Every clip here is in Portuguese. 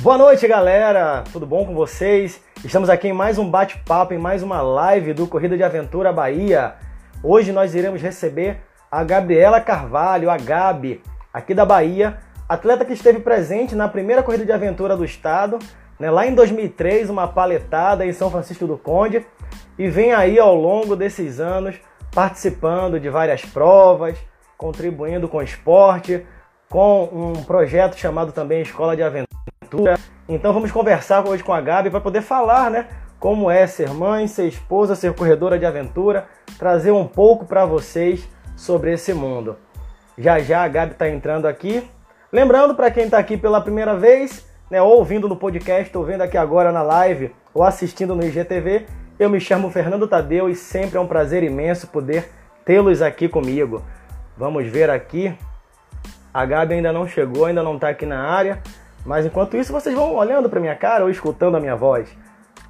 Boa noite, galera! Tudo bom com vocês? Estamos aqui em mais um bate-papo, em mais uma live do Corrida de Aventura Bahia. Hoje nós iremos receber a Gabriela Carvalho, a Gabi, aqui da Bahia, atleta que esteve presente na primeira Corrida de Aventura do estado, né, lá em 2003, uma paletada em São Francisco do Conde, e vem aí ao longo desses anos participando de várias provas, contribuindo com o esporte, com um projeto chamado também Escola de Aventura então vamos conversar hoje com a Gabi para poder falar, né? Como é ser mãe, ser esposa, ser corredora de aventura, trazer um pouco para vocês sobre esse mundo. Já já a Gabi está entrando aqui. Lembrando para quem está aqui pela primeira vez, né, ou ouvindo no podcast, ou vendo aqui agora na live, ou assistindo no IGTV, eu me chamo Fernando Tadeu e sempre é um prazer imenso poder tê-los aqui comigo. Vamos ver aqui. A Gabi ainda não chegou, ainda não está aqui na área. Mas enquanto isso, vocês vão olhando para minha cara ou escutando a minha voz.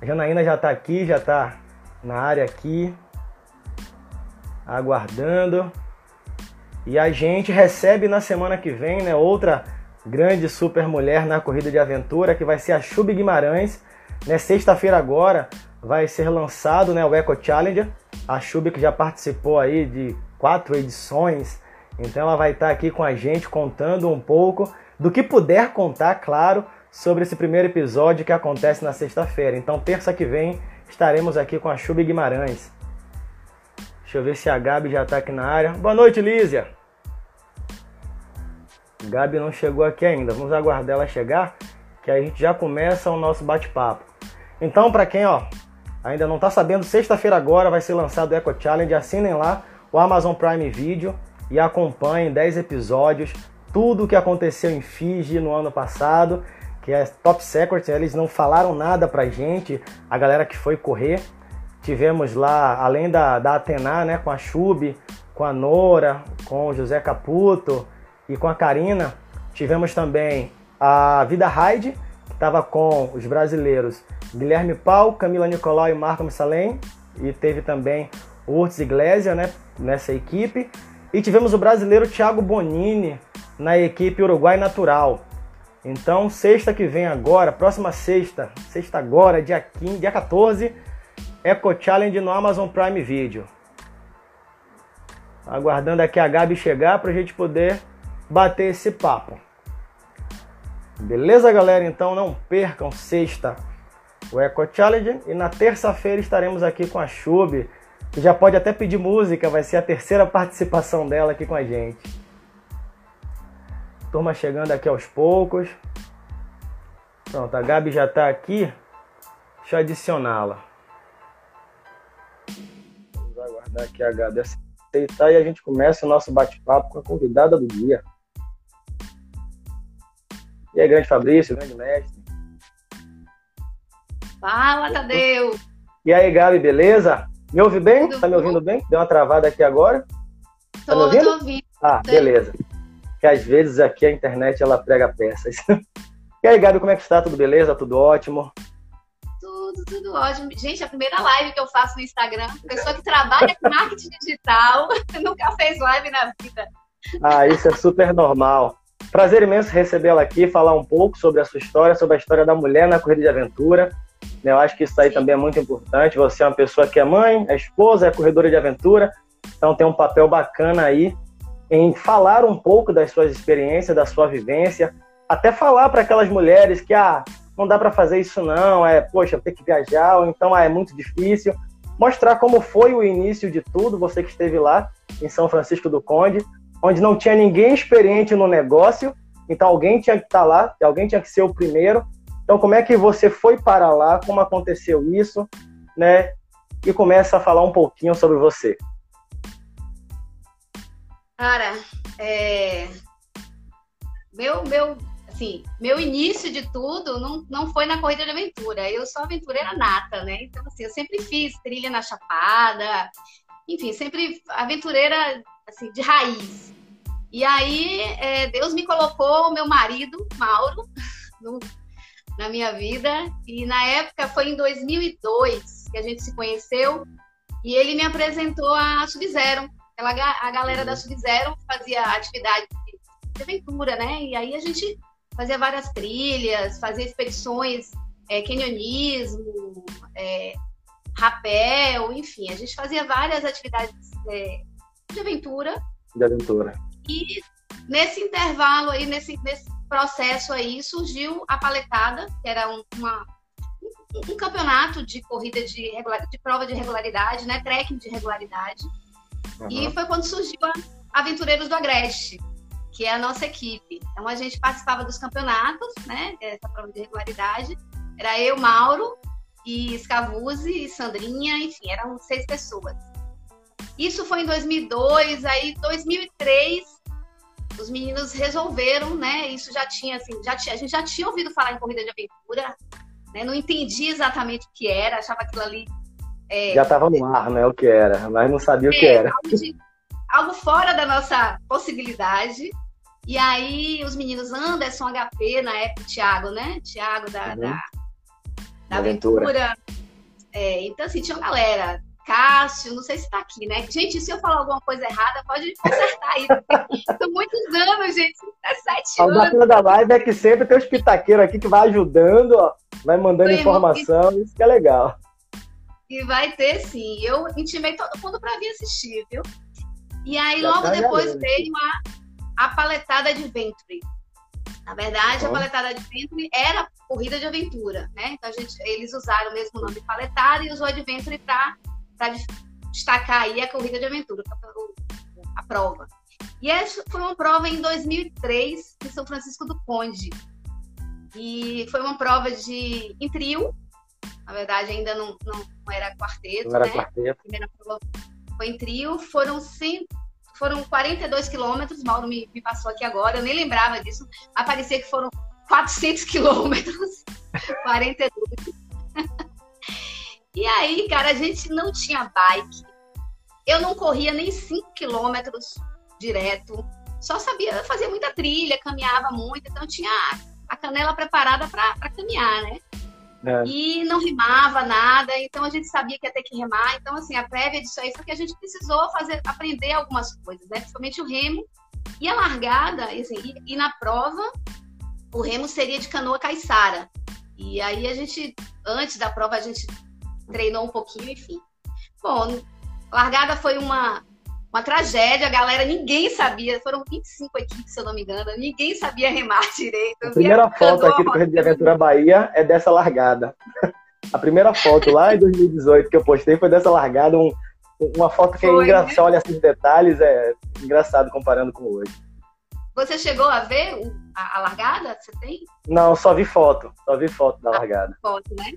A Janaína já está aqui, já está na área aqui, aguardando. E a gente recebe na semana que vem, né, outra grande super mulher na corrida de aventura, que vai ser a Chub Guimarães. Né, Sexta-feira agora vai ser lançado né, o Eco Challenger. A Chub que já participou aí de quatro edições. Então ela vai estar aqui com a gente contando um pouco do que puder contar, claro, sobre esse primeiro episódio que acontece na sexta-feira. Então, terça que vem, estaremos aqui com a Chuba Guimarães. Deixa eu ver se a Gabi já está aqui na área. Boa noite, Lízia! Gabi não chegou aqui ainda. Vamos aguardar ela chegar, que a gente já começa o nosso bate-papo. Então, para quem ó, ainda não está sabendo, sexta-feira agora vai ser lançado o Eco Challenge. Assinem lá o Amazon Prime Video e acompanhem 10 episódios tudo o que aconteceu em Fiji no ano passado, que é top secret, eles não falaram nada pra gente, a galera que foi correr. Tivemos lá, além da, da Atena, né, com a Chub, com a Nora, com o José Caputo e com a Karina, tivemos também a Vida Ride, que estava com os brasileiros Guilherme Pau, Camila Nicolau e Marco Missalem, e teve também o Urtz Iglesia né, nessa equipe. E tivemos o brasileiro Thiago Bonini, na equipe Uruguai Natural. Então, sexta que vem agora, próxima sexta, sexta agora, dia 15, dia 14, Eco Challenge no Amazon Prime Video. Aguardando aqui a Gabi chegar para a gente poder bater esse papo. Beleza, galera? Então não percam sexta o Eco Challenge e na terça-feira estaremos aqui com a Chub, que já pode até pedir música, vai ser a terceira participação dela aqui com a gente. Turma chegando aqui aos poucos. Pronto, a Gabi já está aqui. Deixa eu adicioná-la. Vamos aguardar aqui a Gabi aceitar e a gente começa o nosso bate-papo com a convidada do dia. E aí, grande Fabrício, grande mestre. Fala, Tadeu! E aí, Gabi, beleza? Me ouve bem? Tá me ouvindo bem? Deu uma travada aqui agora? Tô, tá me ouvindo? tô ouvindo. Ah, beleza que às vezes aqui a internet ela prega peças. E aí, Gabi, como é que está? Tudo beleza? Tudo ótimo? Tudo, tudo ótimo. Gente, a primeira live que eu faço no Instagram, pessoa que trabalha com marketing digital, nunca fez live na vida. Ah, isso é super normal. Prazer imenso recebê-la aqui, falar um pouco sobre a sua história, sobre a história da mulher na corrida de aventura. Eu acho que isso aí também é muito importante. Você é uma pessoa que é mãe, é esposa, é corredora de aventura, então tem um papel bacana aí em falar um pouco das suas experiências, da sua vivência, até falar para aquelas mulheres que ah, não dá para fazer isso não, é, poxa, ter que viajar, ou então ah, é muito difícil. Mostrar como foi o início de tudo, você que esteve lá em São Francisco do Conde, onde não tinha ninguém experiente no negócio, então alguém tinha que estar tá lá, alguém tinha que ser o primeiro. Então como é que você foi para lá, como aconteceu isso, né? E começa a falar um pouquinho sobre você. Cara, é... meu, meu, assim, meu início de tudo não, não foi na corrida de aventura. Eu sou aventureira nata, né? Então, assim, eu sempre fiz trilha na Chapada, enfim, sempre aventureira, assim, de raiz. E aí, é, Deus me colocou o meu marido, Mauro, no, na minha vida. E na época foi em 2002 que a gente se conheceu. E ele me apresentou a Sub-Zero, Aquela, a galera da Sub-Zero fazia atividade de aventura, né? E aí a gente fazia várias trilhas, fazia expedições, é, canyonismo, é, rapel, enfim, a gente fazia várias atividades é, de aventura. De aventura. E nesse intervalo aí, nesse, nesse processo aí, surgiu a paletada, que era um, uma, um, um campeonato de corrida de, de prova de regularidade, né? Trekking de regularidade. Uhum. E foi quando surgiu a Aventureiros do Agreste, que é a nossa equipe. Então a gente participava dos campeonatos, né? Essa prova de regularidade. Era eu, Mauro, e Scavuzzi, e Sandrinha, enfim, eram seis pessoas. Isso foi em 2002, aí 2003 os meninos resolveram, né? Isso já tinha assim, já tinha, a gente já tinha ouvido falar em corrida de aventura, né? Não entendi exatamente o que era, achava aquilo ali é, já estava no ar, né? O que era, mas não sabia é, o que era. Algo, de, algo, fora da nossa possibilidade. E aí os meninos Anderson, HP, na época, Thiago, né? Thiago da, uhum. da, da Aventura. aventura. É, então, assim, tinha uma galera. Cássio, não sei se está aqui, né? Gente, se eu falar alguma coisa errada, pode consertar aí. São muitos anos, gente. É sete anos. A bacana da live é que sempre tem um pitaqueiro aqui que vai ajudando, ó, vai mandando Foi informação, isso que é legal. E vai ter sim. Eu intimei todo mundo para vir assistir, viu? E aí, Já logo tá depois veio a, a paletada de ventre. Na verdade, a paletada de ventre era corrida de aventura, né? Então, a gente, eles usaram o mesmo nome paletada e usou a de ventre para destacar aí a corrida de aventura, a prova. E essa foi uma prova em 2003 em São Francisco do Conde. E foi uma prova de em trio. Na verdade, ainda não, não, não era quarteto, não era né? Quarteto. A primeira prova foi em trio. Foram cinco, foram 42 quilômetros. Mauro me, me, passou aqui agora, eu nem lembrava disso. Aparecia que foram 400 quilômetros. 42. E aí, cara, a gente não tinha bike. Eu não corria nem 5 quilômetros direto. Só sabia, fazia muita trilha, caminhava muito, então tinha a canela preparada para caminhar, né? É. E não rimava nada, então a gente sabia que ia ter que remar. Então, assim, a prévia disso aí foi que a gente precisou fazer, aprender algumas coisas, né? Principalmente o remo. E a largada, assim, e, e na prova, o remo seria de canoa caiçara. E aí a gente, antes da prova, a gente treinou um pouquinho, enfim. Bom, largada foi uma, uma tragédia, a galera, ninguém sabia, foram 25 equipes, se eu não me engano, ninguém sabia remar direito. A primeira foto aqui do Correio de Aventura Bahia é dessa largada. A primeira foto lá em 2018 que eu postei foi dessa largada, um, uma foto que é engraçada, olha esses detalhes, é engraçado comparando com hoje. Você chegou a ver a, a largada? Você tem? Não, só vi foto, só vi foto da largada. foto, né?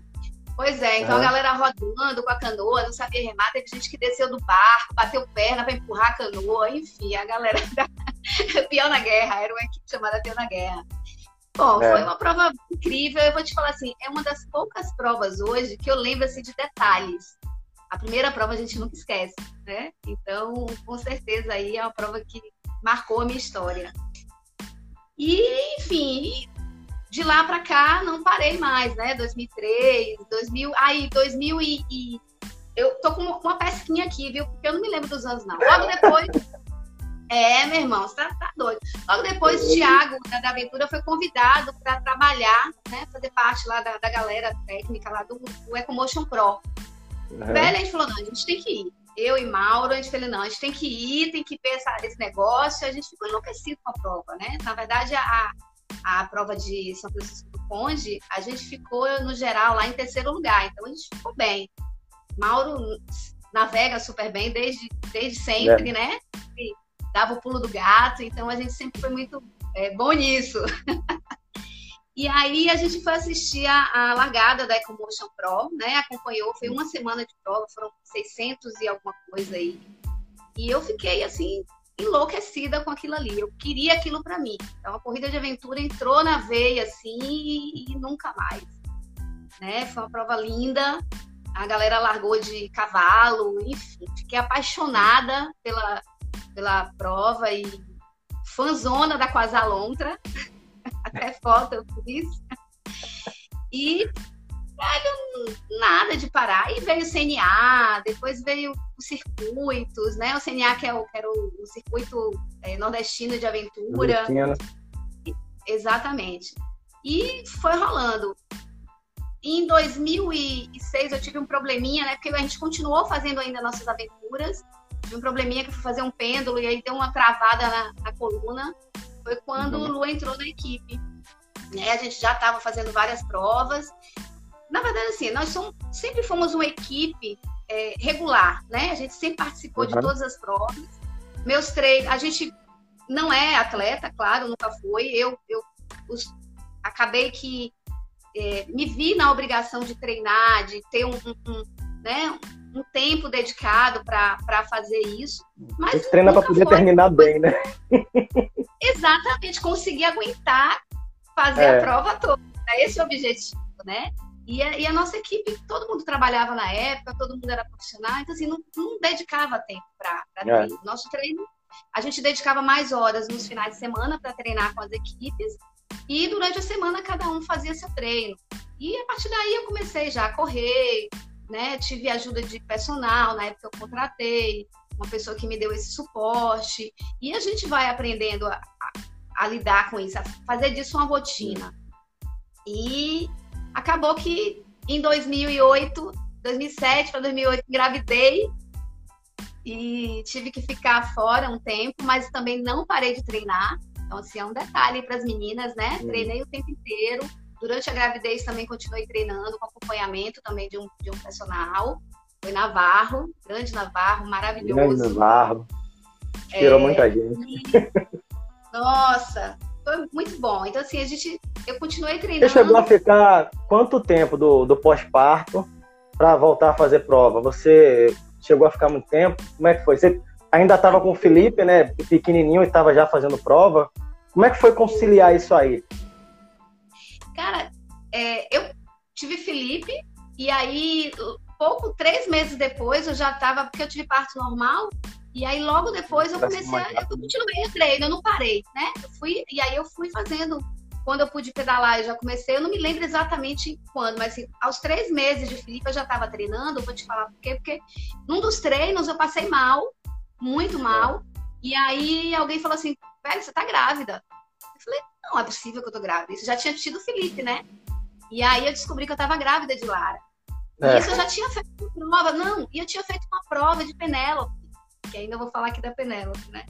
Pois é, então a galera rodando com a canoa, não sabia remar, teve gente que desceu do barco, bateu perna para empurrar a canoa, enfim, a galera da Pior na Guerra, era uma equipe chamada Pior na Guerra. Bom, é. foi uma prova incrível, eu vou te falar assim, é uma das poucas provas hoje que eu lembro assim, de detalhes. A primeira prova a gente nunca esquece, né? Então, com certeza aí é uma prova que marcou a minha história. E, enfim, de lá para cá não parei mais, né? 2003, 2000, aí 2000 e, e, eu tô com uma pesquinha aqui, viu? Porque eu não me lembro dos anos não. Logo depois É, meu irmão, você tá, tá doido. Logo depois, o Thiago, da, da Aventura, foi convidado para trabalhar, né? Fazer parte lá da, da galera técnica lá do, do Ecomotion Pro. Uhum. Velho, a gente falou, não, a gente tem que ir. Eu e Mauro, a gente falou, não, a gente tem que ir, tem que ver essa, esse negócio. A gente ficou enlouquecido com a prova, né? Na verdade, a, a prova de São Francisco do Conde, a gente ficou, no geral, lá em terceiro lugar. Então, a gente ficou bem. Mauro navega super bem desde, desde sempre, é. né? E dava o pulo do gato, então a gente sempre foi muito é, bom nisso. e aí a gente foi assistir a, a largada da Ecomotion Pro, né? Acompanhou, foi uma semana de prova, foram 600 e alguma coisa aí. E eu fiquei assim enlouquecida com aquilo ali. Eu queria aquilo para mim. Então a corrida de aventura entrou na veia assim e, e nunca mais. Né? Foi uma prova linda. A galera largou de cavalo, enfim, fiquei apaixonada pela, pela prova e fanzona da Quasalontra. Até foto eu fiz. E velho, nada de parar. E veio o CNA, depois veio os circuitos, né? O CNA, que, é o, que era o, o circuito é, nordestino de aventura. Exatamente. E foi rolando. Em 2006 eu tive um probleminha, né? Porque a gente continuou fazendo ainda nossas aventuras. Tive um probleminha que eu fui fazer um pêndulo e aí deu uma travada na, na coluna. Foi quando uhum. o Lu entrou na equipe. Né? A gente já estava fazendo várias provas. Na verdade, assim, nós somos, sempre fomos uma equipe é, regular, né? A gente sempre participou uhum. de todas as provas. Meus treinos, a gente não é atleta, claro, nunca foi. Eu, eu os, acabei que é, me vi na obrigação de treinar, de ter um, um, um né, um tempo dedicado para fazer isso. Mas Você treina para poder foi. terminar bem, né? Exatamente, conseguir aguentar fazer é. a prova toda. É esse o objetivo, né? E a, e a, nossa equipe, todo mundo trabalhava na época, todo mundo era profissional, então assim, não, não dedicava tempo para é. treino. Nosso treino, a gente dedicava mais horas nos finais de semana para treinar com as equipes, e durante a semana cada um fazia seu treino. E a partir daí eu comecei já a correr, né? Tive ajuda de personal, na época eu contratei uma pessoa que me deu esse suporte. E a gente vai aprendendo a, a, a lidar com isso, a fazer disso uma rotina. E acabou que em 2008, 2007 para 2008, engravidei e tive que ficar fora um tempo, mas também não parei de treinar. Então, assim, é um detalhe para as meninas, né? Treinei o tempo inteiro. Durante a gravidez também continuei treinando, com acompanhamento também de um, de um personal. Foi Navarro, grande Navarro, maravilhoso. Grande Navarro. Inspirou é, muita gente. E... Nossa, foi muito bom. Então, assim, a gente. Eu continuei treinando. Você chegou a ficar quanto tempo do, do pós-parto para voltar a fazer prova? Você chegou a ficar muito tempo? Como é que foi? Você ainda estava com o Felipe, né? Pequenininho e estava já fazendo prova. Como é que foi conciliar isso aí? Cara, é, eu tive Felipe e aí pouco, três meses depois, eu já estava, porque eu tive parto normal, e aí logo depois eu comecei a. Eu continuei o treino, eu não parei, né? Eu fui, e aí eu fui fazendo. Quando eu pude pedalar, eu já comecei. Eu não me lembro exatamente quando, mas assim, aos três meses de Felipe eu já estava treinando. Eu vou te falar por quê? Porque num dos treinos eu passei mal, muito mal. E aí alguém falou assim: velho, você tá grávida. Eu falei: não é possível que eu tô grávida. Isso já tinha tido Felipe, né? E aí eu descobri que eu tava grávida de Lara. É. Isso eu já tinha feito uma prova, não, e eu tinha feito uma prova de Penélope que ainda vou falar aqui da Penélope, né?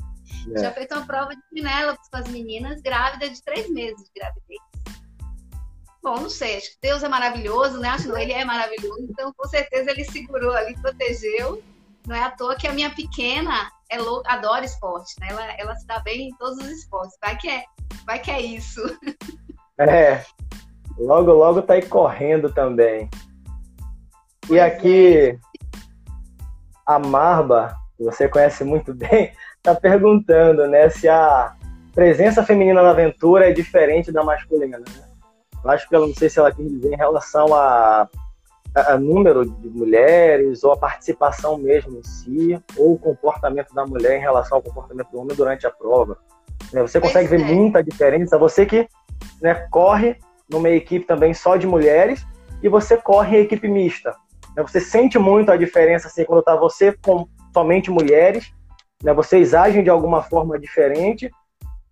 É. Já feito uma prova de Penélope com as meninas grávidas de três meses de gravidez. Bom, não sei, acho que Deus é maravilhoso, né? Acho que ele é maravilhoso, então com certeza ele segurou ali, protegeu. Não é à toa que a minha pequena é louca, adora esporte, né? Ela, ela se dá bem em todos os esportes. Vai que é, vai que é isso. É. Logo, logo tá aí correndo também. E pois aqui, é. a Marba que você conhece muito bem, está perguntando né, se a presença feminina na aventura é diferente da masculina. Né? Eu acho que ela não sei se ela quer dizer em relação a, a, a, número de mulheres ou a participação mesmo em si, ou o comportamento da mulher em relação ao comportamento do homem durante a prova. Né? Você consegue ver é. muita diferença. Você que né, corre numa equipe também só de mulheres e você corre em equipe mista. Né? Você sente muito a diferença assim quando está você com somente mulheres, né? Vocês agem de alguma forma diferente,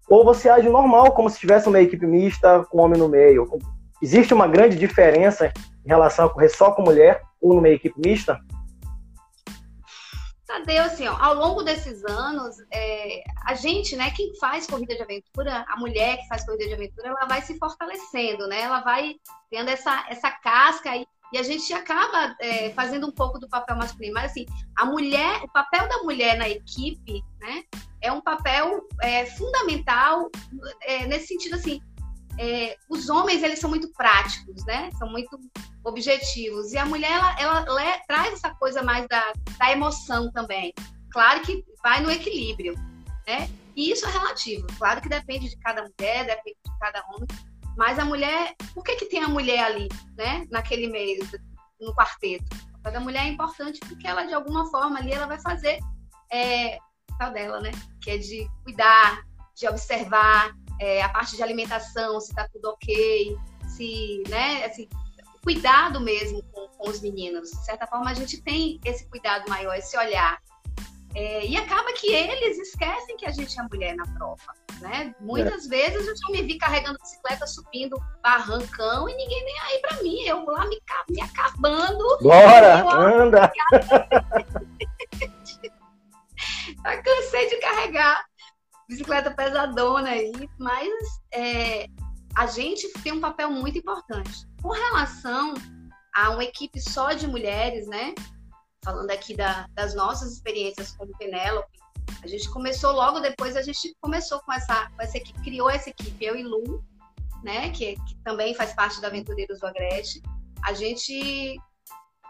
ou você age normal, como se tivesse uma equipe mista com homem no meio. Existe uma grande diferença em relação a correr só com mulher ou numa equipe mista? Tadeu, assim, ó, ao longo desses anos, é, a gente, né, quem faz corrida de aventura, a mulher que faz corrida de aventura, ela vai se fortalecendo, né? Ela vai tendo essa, essa casca e e a gente acaba é, fazendo um pouco do papel masculino. Mas assim, a mulher, o papel da mulher na equipe, né, é um papel é, fundamental é, nesse sentido assim. É, os homens eles são muito práticos, né? São muito objetivos. E a mulher ela, ela, ela traz essa coisa mais da, da emoção também. Claro que vai no equilíbrio, né? E isso é relativo. Claro que depende de cada mulher, depende de cada homem. Mas a mulher, por que, que tem a mulher ali, né? Naquele meio, no quarteto? Da mulher é importante porque ela, de alguma forma, ali, ela vai fazer é, o papel dela, né? Que é de cuidar, de observar é, a parte de alimentação, se tá tudo ok, se, né? Assim, cuidado mesmo com, com os meninos. De certa forma, a gente tem esse cuidado maior, esse olhar. É, e acaba que eles esquecem que a gente é mulher na prova, né? Muitas é. vezes eu já me vi carregando bicicleta, subindo barrancão e ninguém nem aí para mim. Eu lá me, me acabando. Bora, eu, anda! Já cansei de carregar bicicleta pesadona aí, mas é, a gente tem um papel muito importante. Com relação a uma equipe só de mulheres, né? Falando aqui da, das nossas experiências como Penélope, a gente começou logo depois, a gente começou com essa, com essa equipe, criou essa equipe, eu e Lu, né? Que, que também faz parte da Aventureiros do Agreste. A gente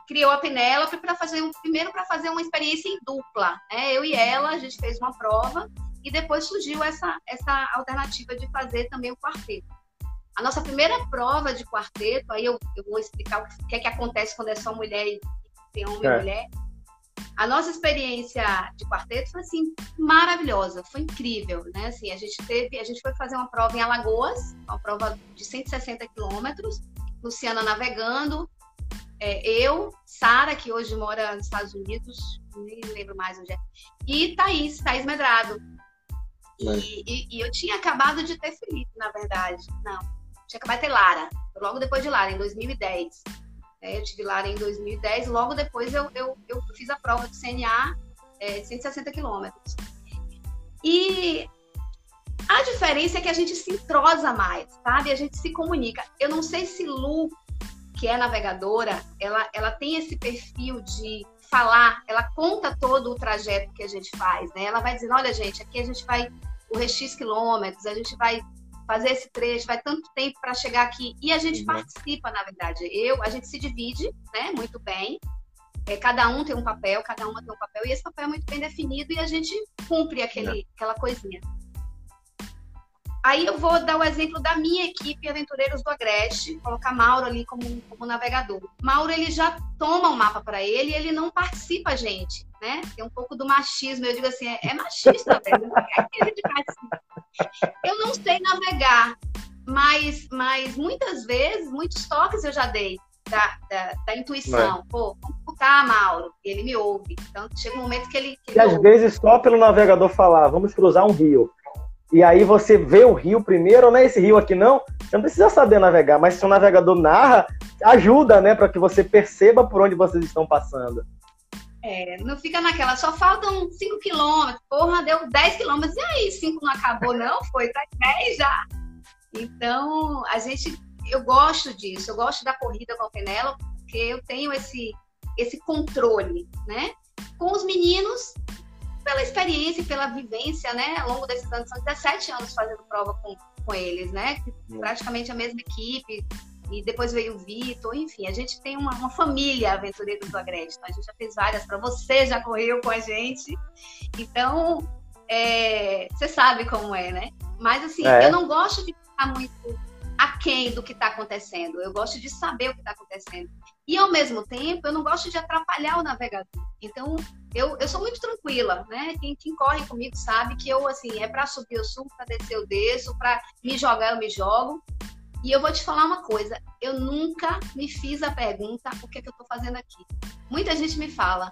criou a Penélope para fazer um, primeiro para fazer uma experiência em dupla, né? Eu e ela, a gente fez uma prova e depois surgiu essa, essa alternativa de fazer também o quarteto. A nossa primeira prova de quarteto, aí eu, eu vou explicar o que é que acontece quando é só mulher e tem homem é. e mulher. A nossa experiência de quarteto foi assim maravilhosa, foi incrível, né? Assim, a gente teve, a gente foi fazer uma prova em Alagoas, uma prova de 160 quilômetros, Luciana navegando, é, eu, Sara, que hoje mora nos Estados Unidos, nem lembro mais onde é, e Thaís, Thaís Medrado. E, e, e, eu tinha acabado de ter Felipe, na verdade. Não, tinha acabado de ter Lara, logo depois de Lara, em 2010. É, eu tive Lara em 2010, logo depois eu, eu, eu fiz a prova de CNA, é, 160 quilômetros. E a diferença é que a gente se entrosa mais, sabe? A gente se comunica. Eu não sei se Lu, que é navegadora, ela, ela tem esse perfil de falar, ela conta todo o trajeto que a gente faz, né? Ela vai dizendo, olha, gente, aqui a gente vai o X quilômetros, a gente vai fazer esse trecho, vai tanto tempo para chegar aqui. E a gente uhum. participa, na verdade. Eu, a gente se divide, né, muito bem. É, cada um tem um papel, cada uma tem um papel, e esse papel é muito bem definido e a gente cumpre aquele, aquela coisinha. Aí eu vou dar o exemplo da minha equipe Aventureiros do Agreste, colocar Mauro ali como, como navegador. Mauro, ele já toma o um mapa para ele e ele não participa, gente, né? Tem um pouco do machismo, eu digo assim, é, é machista, velho, é. Eu não sei navegar, mas, mas muitas vezes, muitos toques eu já dei da, da, da intuição. Pô, vamos botar, Mauro, e ele me ouve. Então chega um momento que ele. Que e às ouve. vezes só pelo navegador falar, vamos cruzar um rio. E aí você vê o rio primeiro, não é esse rio aqui não, você não precisa saber navegar, mas se o navegador narra, ajuda, né, para que você perceba por onde vocês estão passando. É, não fica naquela, só faltam 5 quilômetros, porra, deu 10 quilômetros, e aí, 5 não acabou, não? Foi, tá 10 já. Então, a gente, eu gosto disso, eu gosto da corrida com a Penela, porque eu tenho esse, esse controle, né? Com os meninos, pela experiência e pela vivência, né, ao longo desses anos, são 17 anos fazendo prova com, com eles, né? Praticamente a mesma equipe, e depois veio o Vitor, enfim, a gente tem uma, uma família aventureira do Agreste, então a gente já fez várias para você, já correu com a gente, então é, você sabe como é, né? Mas assim, é. eu não gosto de ficar muito aquém do que está acontecendo, eu gosto de saber o que está acontecendo. E ao mesmo tempo, eu não gosto de atrapalhar o navegador. Então, eu, eu sou muito tranquila, né? Quem, quem corre comigo sabe que eu, assim, é para subir eu subo, para descer eu desço, para me jogar eu me jogo. E eu vou te falar uma coisa, eu nunca me fiz a pergunta o que, é que eu estou fazendo aqui. Muita gente me fala,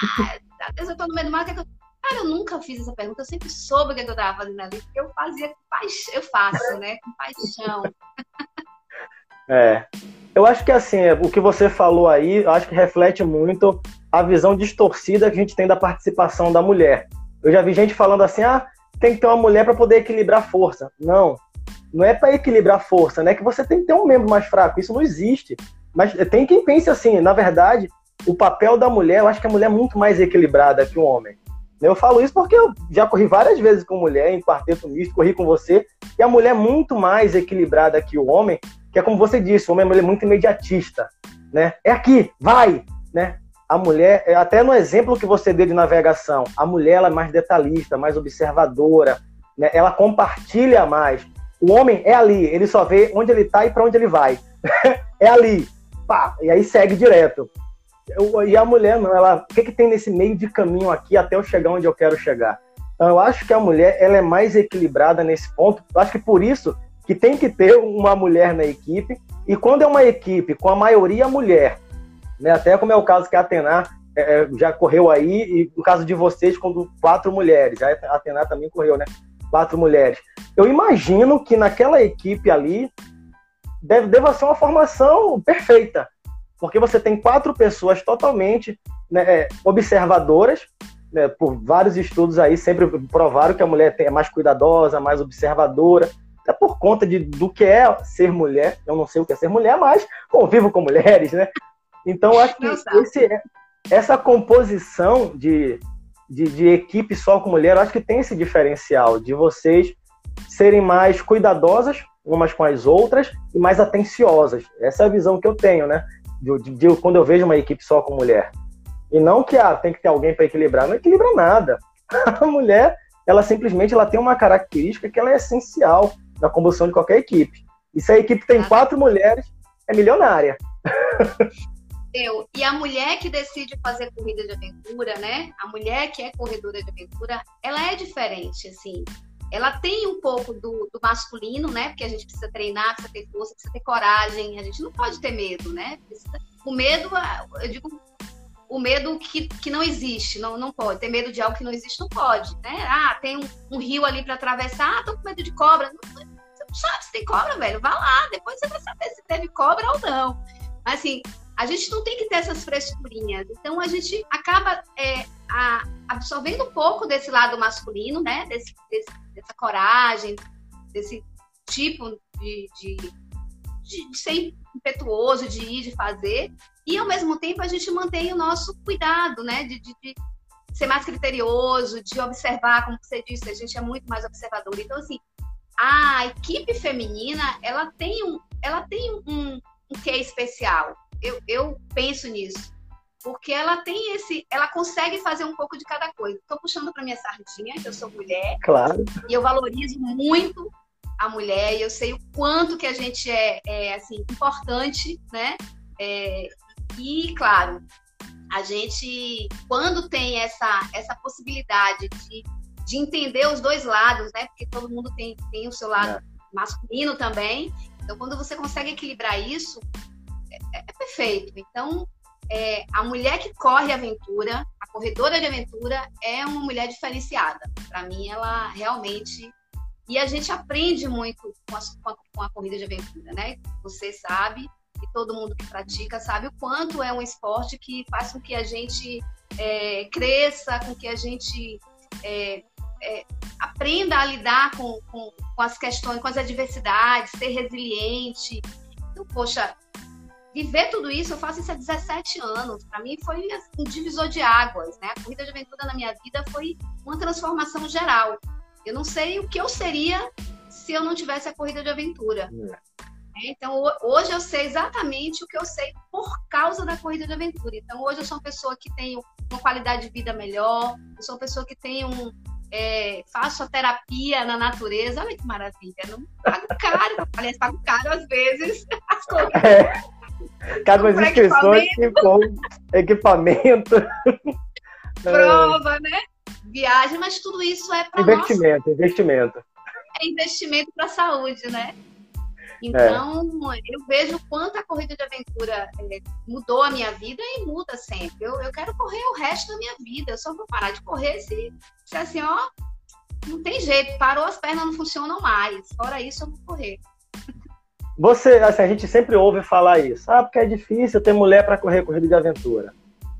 ah, às vezes eu estou no meio do mar, o que, é que eu... Cara, eu nunca fiz essa pergunta, eu sempre soube o que, é que eu estava fazendo ali, porque eu fazia com paixão, eu faço, né, com paixão. É, eu acho que assim, o que você falou aí, eu acho que reflete muito a visão distorcida que a gente tem da participação da mulher. Eu já vi gente falando assim, ah, tem que ter uma mulher para poder equilibrar força. Não, não é para equilibrar força, né? Que você tem que ter um membro mais fraco. Isso não existe. Mas tem quem pense assim, na verdade, o papel da mulher, eu acho que a mulher é muito mais equilibrada que o homem. Eu falo isso porque eu já corri várias vezes com mulher, em quarteto misto, corri com você, e a mulher é muito mais equilibrada que o homem, que é como você disse, o homem é muito imediatista, né? É aqui, vai, né? A mulher, é, até no exemplo que você deu de navegação, a mulher ela é mais detalhista, mais observadora, né? ela compartilha mais. O homem é ali, ele só vê onde ele está e para onde ele vai. é ali, pá, e aí segue direto. Eu, e a mulher não, ela, o que, que tem nesse meio de caminho aqui até eu chegar onde eu quero chegar? Então, eu acho que a mulher ela é mais equilibrada nesse ponto. Eu acho que por isso que tem que ter uma mulher na equipe. E quando é uma equipe com a maioria mulher, né, até como é o caso que a Atena, é, já correu aí, e no caso de vocês, quando quatro mulheres, a Atena também correu, né? Quatro mulheres. Eu imagino que naquela equipe ali deve, deva ser uma formação perfeita, porque você tem quatro pessoas totalmente né, é, observadoras, né, por vários estudos aí sempre provaram que a mulher é mais cuidadosa, mais observadora, até por conta de, do que é ser mulher. Eu não sei o que é ser mulher, mas convivo com mulheres, né? Então, acho que esse, essa composição de, de, de, equipe só com mulher, acho que tem esse diferencial de vocês serem mais cuidadosas umas com as outras e mais atenciosas. Essa é a visão que eu tenho, né? De, de, de quando eu vejo uma equipe só com mulher. E não que ah, tem que ter alguém para equilibrar. Não equilibra nada. A mulher, ela simplesmente ela tem uma característica que ela é essencial na combustão de qualquer equipe. E se a equipe tem quatro mulheres, é milionária. Eu. E a mulher que decide fazer corrida de aventura, né? A mulher que é corredora de aventura, ela é diferente, assim. Ela tem um pouco do, do masculino, né? Porque a gente precisa treinar, precisa ter força, precisa ter coragem. A gente não pode ter medo, né? Precisa... O medo, eu digo, o medo que, que não existe, não, não pode. Ter medo de algo que não existe, não pode, né? Ah, tem um, um rio ali para atravessar, ah, tô com medo de cobra. Não, você não sabe se tem cobra, velho. Vá lá, depois você vai saber se teve cobra ou não. Mas assim, a gente não tem que ter essas frescurinhas. Então a gente acaba é, a, absorvendo um pouco desse lado masculino, né? Desse, desse, dessa coragem, desse tipo de, de, de, de ser impetuoso, de ir, de fazer e ao mesmo tempo a gente mantém o nosso cuidado, né? De, de, de, ser mais criterioso, de observar, como você disse, a gente é muito mais observador. Então, assim, a equipe feminina, ela tem um, ela tem um, um quê especial. Eu, eu penso nisso. Porque ela tem esse. Ela consegue fazer um pouco de cada coisa. Estou puxando para minha sardinha, que eu sou mulher. Claro. E eu valorizo muito a mulher, e eu sei o quanto que a gente é, é assim, importante, né? É, e, claro, a gente, quando tem essa, essa possibilidade de, de entender os dois lados, né? Porque todo mundo tem, tem o seu lado é. masculino também. Então, quando você consegue equilibrar isso, é, é, é perfeito. Então, é, a mulher que corre aventura, a corredora de aventura, é uma mulher diferenciada. Para mim, ela realmente. E a gente aprende muito com a, com a, corrida de aventura, né? Você sabe, e todo mundo que pratica sabe o quanto é um esporte que faz com que a gente é, cresça, com que a gente é, é, aprenda a lidar com, com, com, as questões, com as adversidades, ser resiliente. Então, poxa, viver tudo isso, eu faço isso há 17 anos. Para mim foi um divisor de águas, né? A corrida de aventura na minha vida foi uma transformação geral. Eu não sei o que eu seria se eu não tivesse a corrida de aventura. É. Então, hoje eu sei exatamente o que eu sei por causa da corrida de aventura. Então, hoje eu sou uma pessoa que tem uma qualidade de vida melhor, eu sou uma pessoa que tem um. É, faço a terapia na natureza, olha que maravilha. Não pago caro, aliás, pago caro às vezes as coisas. É, cada inscrições com equipamento. Prova, né? Viagem, mas tudo isso é para Investimento, investimento. É investimento para a saúde, né? Então, é. eu vejo quanto a corrida de aventura é, mudou a minha vida e muda sempre. Eu, eu quero correr o resto da minha vida. Eu só vou parar de correr se, se assim, ó, não tem jeito, parou as pernas, não funcionam mais. Fora isso, eu vou correr. Você, assim, a gente sempre ouve falar isso. Ah, porque é difícil ter mulher para correr corrida de aventura.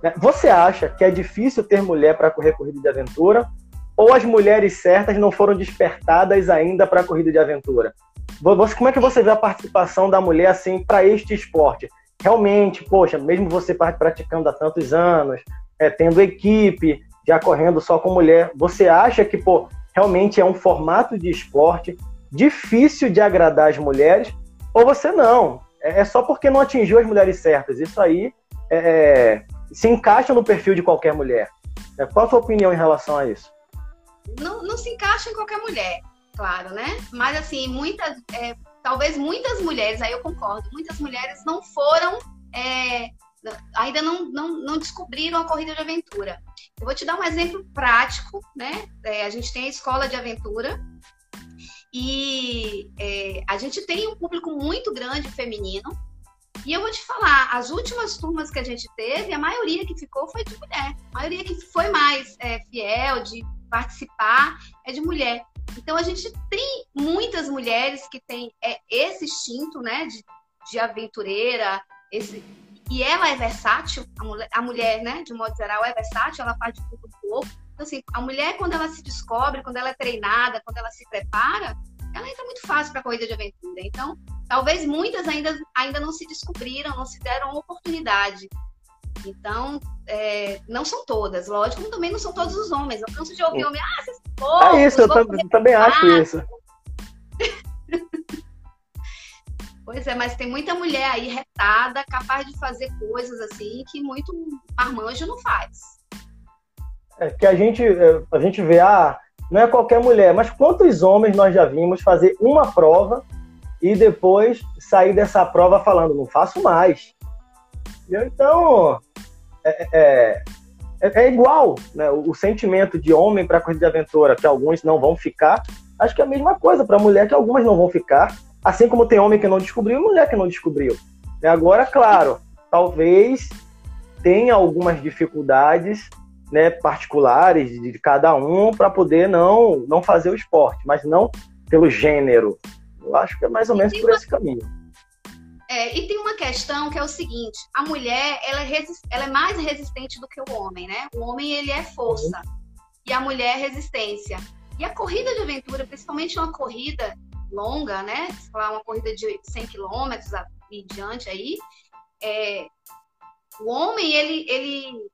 Né? Você acha que é difícil ter mulher para correr corrida de aventura? Ou as mulheres certas não foram despertadas ainda para a corrida de aventura? Como é que você vê a participação da mulher assim para este esporte? Realmente, poxa, mesmo você praticando há tantos anos, é, tendo equipe, já correndo só com mulher, você acha que pô, realmente é um formato de esporte difícil de agradar as mulheres? Ou você não? É, é só porque não atingiu as mulheres certas. Isso aí é, é, se encaixa no perfil de qualquer mulher. É, qual a sua opinião em relação a isso? Não, não se encaixa em qualquer mulher claro, né? Mas assim, muitas, é, talvez muitas mulheres, aí eu concordo, muitas mulheres não foram, é, ainda não, não, não descobriram a corrida de aventura. Eu vou te dar um exemplo prático, né? É, a gente tem a escola de aventura e é, a gente tem um público muito grande feminino E eu vou te falar, as últimas turmas que a gente teve, a maioria que ficou foi de mulher. A maioria que foi mais é, fiel, de participar, é de mulher. Então a gente tem muitas mulheres que têm é, esse instinto, né, de, de aventureira, esse, e ela é versátil, a mulher, a mulher, né, de modo geral, é versátil, ela faz de tudo um pouco. Então, assim, a mulher, quando ela se descobre, quando ela é treinada, quando ela se prepara, ela entra muito fácil para a corrida de aventura. Então, talvez muitas ainda, ainda não se descobriram, não se deram oportunidade. Então, é, não são todas, lógico, também não são todos os homens. Eu canso de ouvir homem, ah, vocês são É isso, eu também acho isso. pois é, mas tem muita mulher aí retada, capaz de fazer coisas assim que muito marmanjo não faz. É que a gente, é, a gente vê, ah, não é qualquer mulher, mas quantos homens nós já vimos fazer uma prova e depois sair dessa prova falando, não faço mais. Então, é, é, é, é igual né? o, o, sentimento de homem para corrida de aventura, que alguns não vão ficar, acho que é a mesma coisa para mulher, que algumas não vão ficar, assim como tem homem que não descobriu e mulher que não descobriu. E agora, claro, talvez tenha algumas dificuldades né, particulares de, de cada um para poder não, não fazer o esporte, mas não pelo gênero. Eu acho que é mais ou menos por esse caminho. É, e tem uma questão que é o seguinte: a mulher ela é, ela é, mais resistente do que o homem, né? O homem ele é força uhum. e a mulher é resistência. E a corrida de aventura, principalmente uma corrida longa, né? Se falar uma corrida de 100 quilômetros e diante aí, é, o homem ele, ele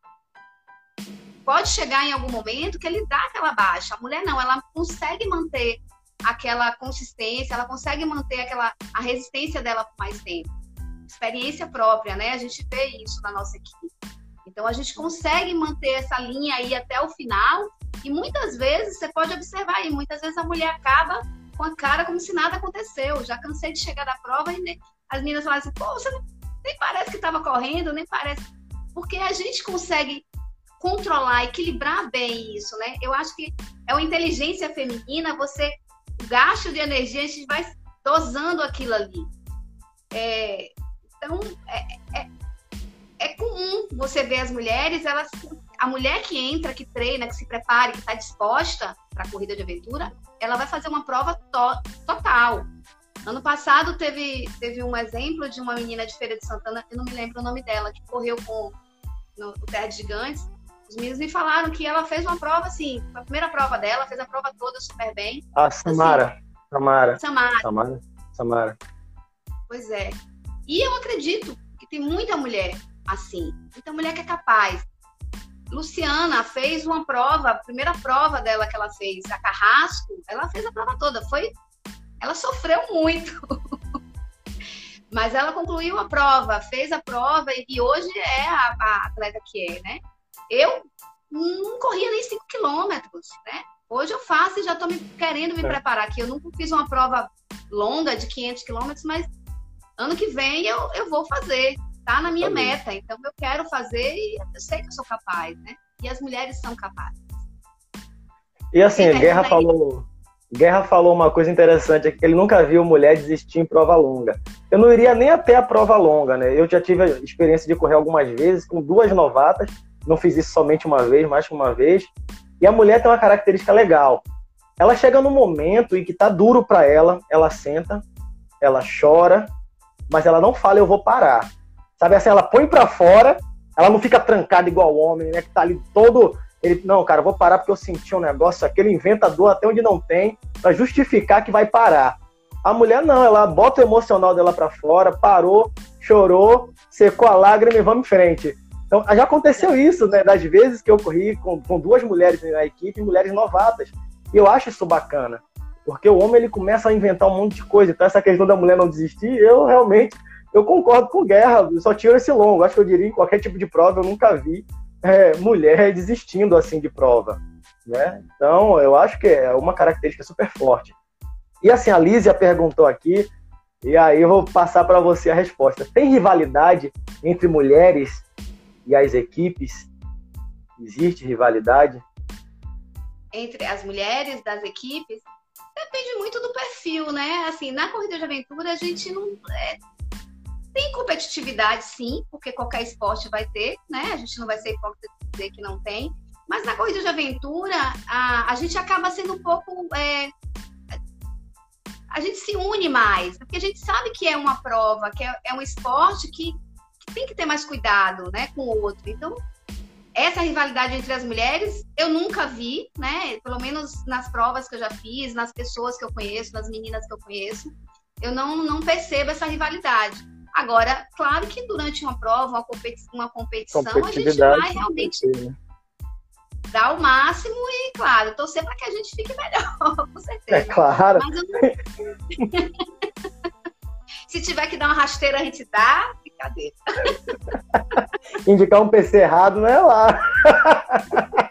pode chegar em algum momento que ele dá aquela baixa. A mulher não, ela consegue manter aquela consistência, ela consegue manter aquela a resistência dela por mais tempo. Experiência própria, né? A gente vê isso na nossa equipe. Então a gente consegue manter essa linha aí até o final e muitas vezes você pode observar aí, muitas vezes a mulher acaba com a cara como se nada aconteceu. Já cansei de chegar da prova e as meninas falam assim, pô, você nem parece que estava correndo, nem parece. Porque a gente consegue controlar, equilibrar bem isso, né? Eu acho que é uma inteligência feminina, você, gasto de energia, a gente vai dosando aquilo ali. É, então, é, é, é, comum você ver as mulheres, elas, a mulher que entra, que treina, que se prepara, que está disposta para a corrida de aventura, ela vai fazer uma prova to total. Ano passado teve, teve um exemplo de uma menina de Feira de Santana, eu não me lembro o nome dela, que correu com no Terra de Gigantes, os meninos me falaram que ela fez uma prova, assim, a primeira prova dela, fez a prova toda super bem. A Samara. Assim, Samara. Samara. Samara. Samara. Pois é. E eu acredito que tem muita mulher assim, muita mulher que é capaz. Luciana fez uma prova, a primeira prova dela que ela fez, a Carrasco, ela fez a prova toda. Foi, ela sofreu muito. Mas ela concluiu a prova, fez a prova e hoje é a, a atleta que é, né? Eu não corria nem 5 quilômetros, né? Hoje eu faço e já estou querendo me é. preparar aqui. Eu nunca fiz uma prova longa de 500 quilômetros, mas ano que vem eu, eu vou fazer. Tá na minha meta. Então eu quero fazer e eu sei que eu sou capaz, né? E as mulheres são capazes. E assim, e Guerra falou, Guerra falou uma coisa interessante, é que ele nunca viu mulher desistir em prova longa. Eu não iria nem até a prova longa, né? Eu já tive a experiência de correr algumas vezes com duas novatas não fiz isso somente uma vez, mais que uma vez. E a mulher tem uma característica legal. Ela chega no momento em que tá duro para ela, ela senta, ela chora, mas ela não fala eu vou parar. Sabe assim, ela põe para fora, ela não fica trancada igual o homem, né, que tá ali todo ele, não, cara, vou parar porque eu senti um negócio aqui, ele inventa dor até onde não tem, para justificar que vai parar. A mulher não, ela bota o emocional dela para fora, parou, chorou, secou a lágrima e vamos em frente. Então, já aconteceu isso, né? Das vezes que eu corri com, com duas mulheres na equipe, mulheres novatas. E eu acho isso bacana. Porque o homem ele começa a inventar um monte de coisa. Então, essa questão da mulher não desistir, eu realmente eu concordo com guerra. Só tiro esse longo. Acho que eu diria em qualquer tipo de prova, eu nunca vi é, mulher desistindo assim de prova. Né? Então, eu acho que é uma característica super forte. E assim, a Lízia perguntou aqui, e aí eu vou passar para você a resposta. Tem rivalidade entre mulheres e as equipes? Existe rivalidade? Entre as mulheres das equipes? Depende muito do perfil, né? Assim, na corrida de aventura a gente não. É, Tem competitividade, sim, porque qualquer esporte vai ter, né? A gente não vai ser hipócrita dizer que não tem. Mas na corrida de aventura, a, a gente acaba sendo um pouco. É, a gente se une mais, porque a gente sabe que é uma prova, que é, é um esporte que, tem que ter mais cuidado né, com o outro. Então, essa rivalidade entre as mulheres eu nunca vi, né? Pelo menos nas provas que eu já fiz, nas pessoas que eu conheço, nas meninas que eu conheço, eu não, não percebo essa rivalidade. Agora, claro que durante uma prova, uma, competi uma competição, a gente vai realmente dar o máximo e, claro, torcer para que a gente fique melhor, com certeza. É claro. Não... Se tiver que dar uma rasteira, a gente dá, brincadeira. Indicar um PC errado não é lá.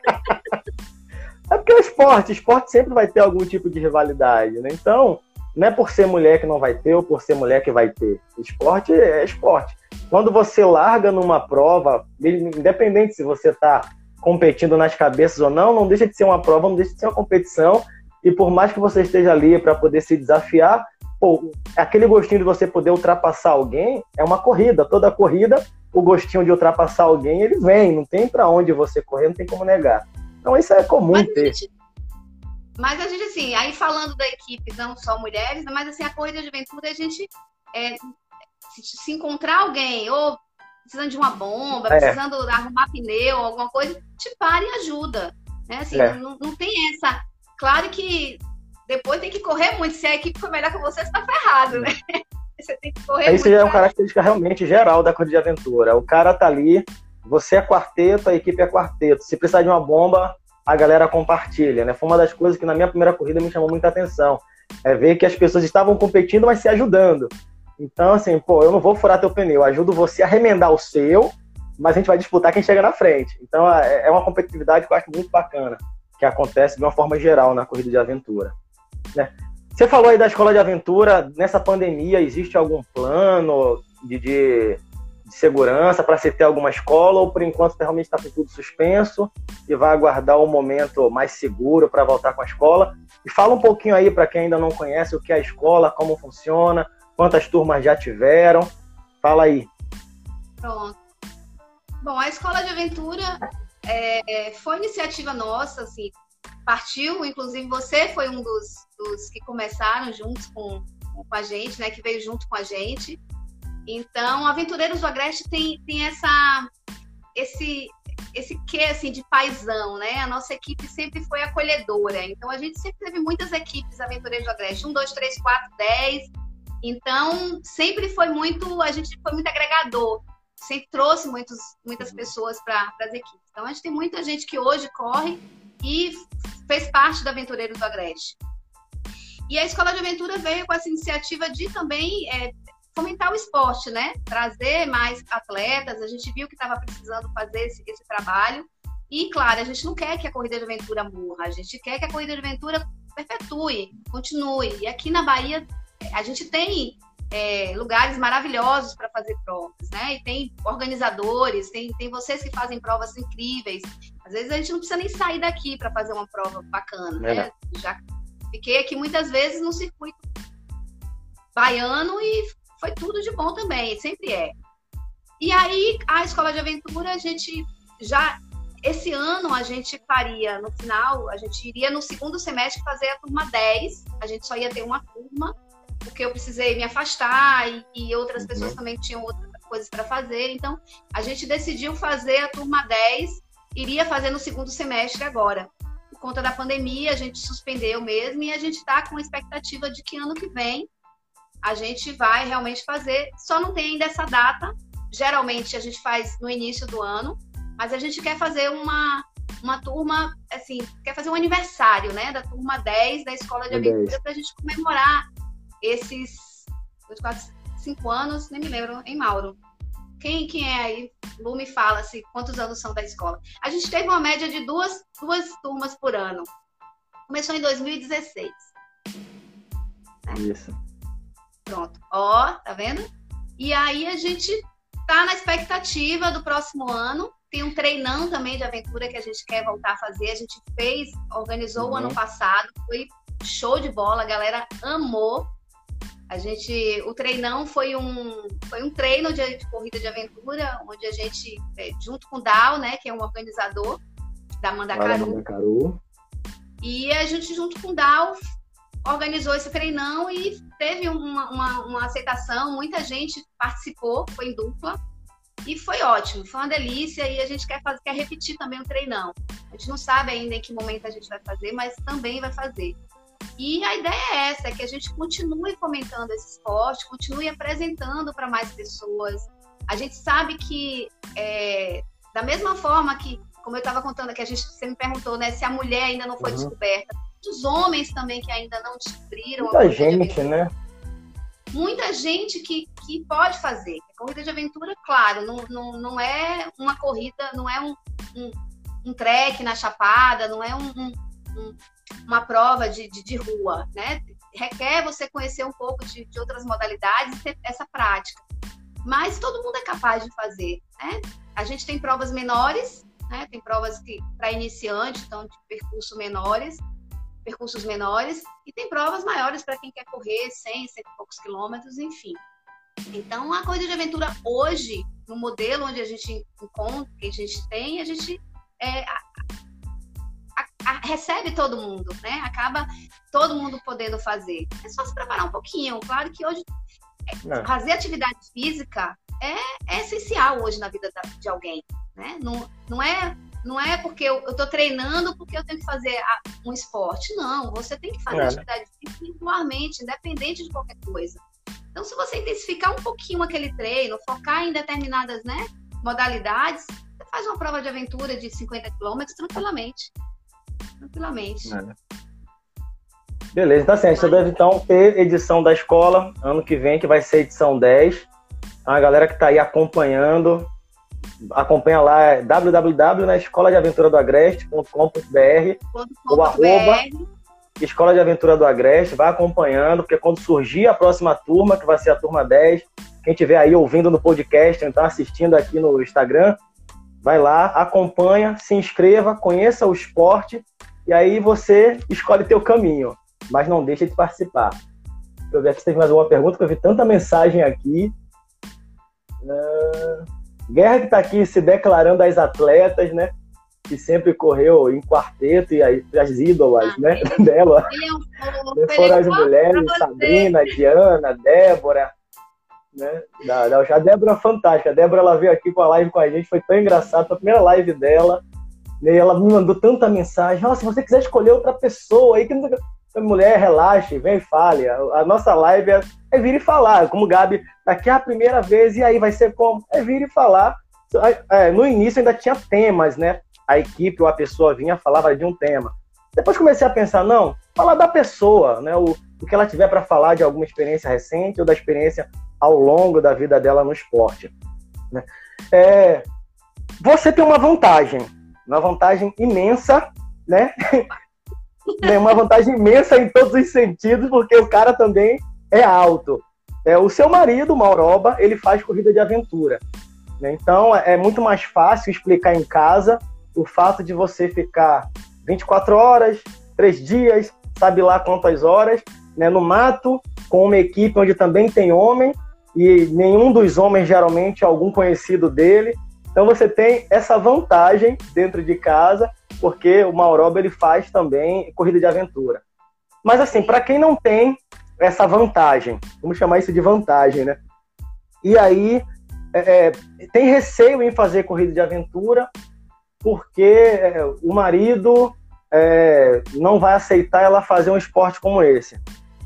É porque é esporte, esporte sempre vai ter algum tipo de rivalidade, né? Então, não é por ser mulher que não vai ter ou por ser mulher que vai ter. Esporte é esporte. Quando você larga numa prova, independente se você está competindo nas cabeças ou não, não deixa de ser uma prova, não deixa de ser uma competição. E por mais que você esteja ali para poder se desafiar, pô, aquele gostinho de você poder ultrapassar alguém é uma corrida. Toda corrida, o gostinho de ultrapassar alguém, ele vem. Não tem para onde você correr, não tem como negar. Então isso é comum mas ter. A gente, mas a gente, assim, aí falando da equipe, não só mulheres, mas assim, a corrida de aventura, a gente é, se, se, encontrar alguém, ou precisando de uma bomba, é. precisando arrumar pneu, alguma coisa, te para e ajuda. Né? Assim, é. não, não tem essa. Claro que depois tem que correr muito. Se a equipe for melhor que você, você tá ferrado, né? Você tem que correr Isso muito. já é uma característica realmente geral da corrida de aventura. O cara tá ali, você é quarteto, a equipe é quarteto. Se precisar de uma bomba, a galera compartilha, né? Foi uma das coisas que na minha primeira corrida me chamou muita atenção. É ver que as pessoas estavam competindo, mas se ajudando. Então, assim, pô, eu não vou furar teu pneu, ajudo você a remendar o seu, mas a gente vai disputar quem chega na frente. Então, é, é uma competitividade que eu acho muito bacana, que acontece de uma forma geral na corrida de aventura. Né? Você falou aí da escola de aventura, nessa pandemia, existe algum plano de, de de segurança para se ter alguma escola ou por enquanto realmente está tudo suspenso e vai aguardar o um momento mais seguro para voltar com a escola? E fala um pouquinho aí para quem ainda não conhece o que é a escola, como funciona, quantas turmas já tiveram. Fala aí. Pronto. Bom, a escola de aventura é, foi iniciativa nossa, assim, partiu, inclusive você foi um dos, dos que começaram juntos com, com a gente, né, que veio junto com a gente. Então, Aventureiros do Agreste tem, tem essa, esse, esse quê assim, de paisão, né? A nossa equipe sempre foi acolhedora. Então, a gente sempre teve muitas equipes Aventureiros do Agreste. Um, dois, três, quatro, dez. Então, sempre foi muito, a gente foi muito agregador. Sempre trouxe muitos, muitas pessoas para as equipes. Então, a gente tem muita gente que hoje corre e fez parte da Aventureiros do Agreste. E a Escola de Aventura veio com essa iniciativa de também é, fomentar o esporte, né? Trazer mais atletas. A gente viu que estava precisando fazer esse, esse, trabalho. E, claro, a gente não quer que a corrida de aventura morra, a gente quer que a corrida de aventura perpetue, continue. E aqui na Bahia, a gente tem é, lugares maravilhosos para fazer provas, né? E tem organizadores, tem, tem vocês que fazem provas incríveis. Às vezes a gente não precisa nem sair daqui para fazer uma prova bacana, né? Já fiquei aqui muitas vezes no circuito baiano e foi tudo de bom também, sempre é. E aí, a escola de aventura, a gente já. Esse ano a gente faria, no final, a gente iria no segundo semestre fazer a turma 10. A gente só ia ter uma turma, porque eu precisei me afastar e, e outras uhum. pessoas também tinham outras coisas para fazer. Então, a gente decidiu fazer a turma 10, iria fazer no segundo semestre agora. Por conta da pandemia, a gente suspendeu mesmo e a gente está com a expectativa de que ano que vem a gente vai realmente fazer. Só não tem ainda essa data. Geralmente a gente faz no início do ano, mas a gente quer fazer uma, uma turma, assim, quer fazer um aniversário, né? Da turma 10 da Escola de Aventura para a gente comemorar esses 4, 5 anos, nem me lembro, em Mauro? Quem, quem é aí? Lu me fala assim, quantos anos são da escola. A gente teve uma média de duas, duas turmas por ano. Começou em 2016. Isso. Pronto. Ó, tá vendo? E aí a gente tá na expectativa do próximo ano. Tem um treinão também de aventura que a gente quer voltar a fazer. A gente fez, organizou uhum. o ano passado, foi show de bola, a galera amou. A gente, o treinão foi um, foi um treino de, de corrida de aventura, onde a gente, é, junto com o Dal, né, que é um organizador da Mandacaru, Mandacaru. e a gente, junto com o Dal, organizou esse treinão e teve uma, uma, uma aceitação, muita gente participou, foi em dupla, e foi ótimo, foi uma delícia e a gente quer, fazer, quer repetir também o treinão. A gente não sabe ainda em que momento a gente vai fazer, mas também vai fazer. E a ideia é essa, é que a gente continue fomentando esse esporte, continue apresentando para mais pessoas. A gente sabe que, é, da mesma forma que, como eu estava contando que a gente você me perguntou, né, se a mulher ainda não foi uhum. descoberta, os homens também que ainda não descobriram. Muita gente, né? Muita gente que, que pode fazer. A corrida de aventura, claro, não, não, não é uma corrida, não é um, um, um trek na chapada, não é um, um uma prova de, de, de, rua, né? Requer você conhecer um pouco de, de outras modalidades e ter essa prática. Mas todo mundo é capaz de fazer, né? A gente tem provas menores, né? Tem provas que para iniciante, então de percurso menores, percursos menores, e tem provas maiores para quem quer correr 100, 100 e poucos quilômetros, enfim. Então, a corrida de aventura hoje, no modelo onde a gente encontra, que a gente tem, a gente é, recebe todo mundo, né? Acaba todo mundo podendo fazer. É só se preparar um pouquinho. Claro que hoje é, fazer atividade física é, é, essencial hoje na vida de alguém, né? Não, não é não é porque eu estou treinando porque eu tenho que fazer um esporte. Não, você tem que fazer é. atividade física regularmente, independente de qualquer coisa. Então, se você intensificar um pouquinho aquele treino, focar em determinadas né, modalidades, você faz uma prova de aventura de 50 quilômetros tranquilamente tranquilamente. É. Beleza, tá certo. Você deve então ter edição da escola ano que vem, que vai ser edição 10. A galera que está aí acompanhando, acompanha lá é www na escola de aventura do agreste.com.br ou arroba Escola de Aventura do Agreste, vai acompanhando, porque quando surgir a próxima turma, que vai ser a turma 10, quem estiver aí ouvindo no podcast, então assistindo aqui no Instagram, vai lá, acompanha, se inscreva, conheça o esporte e aí você escolhe teu caminho, mas não deixa de participar. Deixa eu ver se teve mais alguma pergunta, que eu vi tanta mensagem aqui. Uh... Guerra que está aqui se declarando as atletas, né? Que sempre correu em quarteto e aí, as ídolas, ah, né? Dela. Foram as mulheres, Sabrina, Diana, Débora. Né? Da, da, a Débora é fantástica. A Débora ela veio aqui com a live com a gente, foi tão engraçado. Foi a primeira live dela. E ela me mandou tanta mensagem. Oh, se você quiser escolher outra pessoa aí, que mulher, relaxe, vem e fale. A, nossa live é, é, vir e falar. Como o Gabi, daqui é a primeira vez, e aí vai ser como? É vir e falar. É, no início ainda tinha temas, né? A equipe ou a pessoa vinha falava de um tema. Depois comecei a pensar, não, falar da pessoa, né? O, o que ela tiver para falar de alguma experiência recente ou da experiência ao longo da vida dela no esporte. Né? É, você tem uma vantagem, uma vantagem imensa, né? uma vantagem imensa em todos os sentidos, porque o cara também é alto. É, o seu marido, Mauroba, ele faz corrida de aventura. Né? Então é muito mais fácil explicar em casa o fato de você ficar 24 horas, 3 dias, sabe lá quantas horas, né, no mato, com uma equipe onde também tem homem, e nenhum dos homens geralmente é algum conhecido dele. Então você tem essa vantagem dentro de casa, porque o Mauroba ele faz também corrida de aventura. Mas assim, para quem não tem essa vantagem, vamos chamar isso de vantagem, né? E aí é, é tem receio em fazer corrida de aventura, porque é, o marido é, não vai aceitar ela fazer um esporte como esse.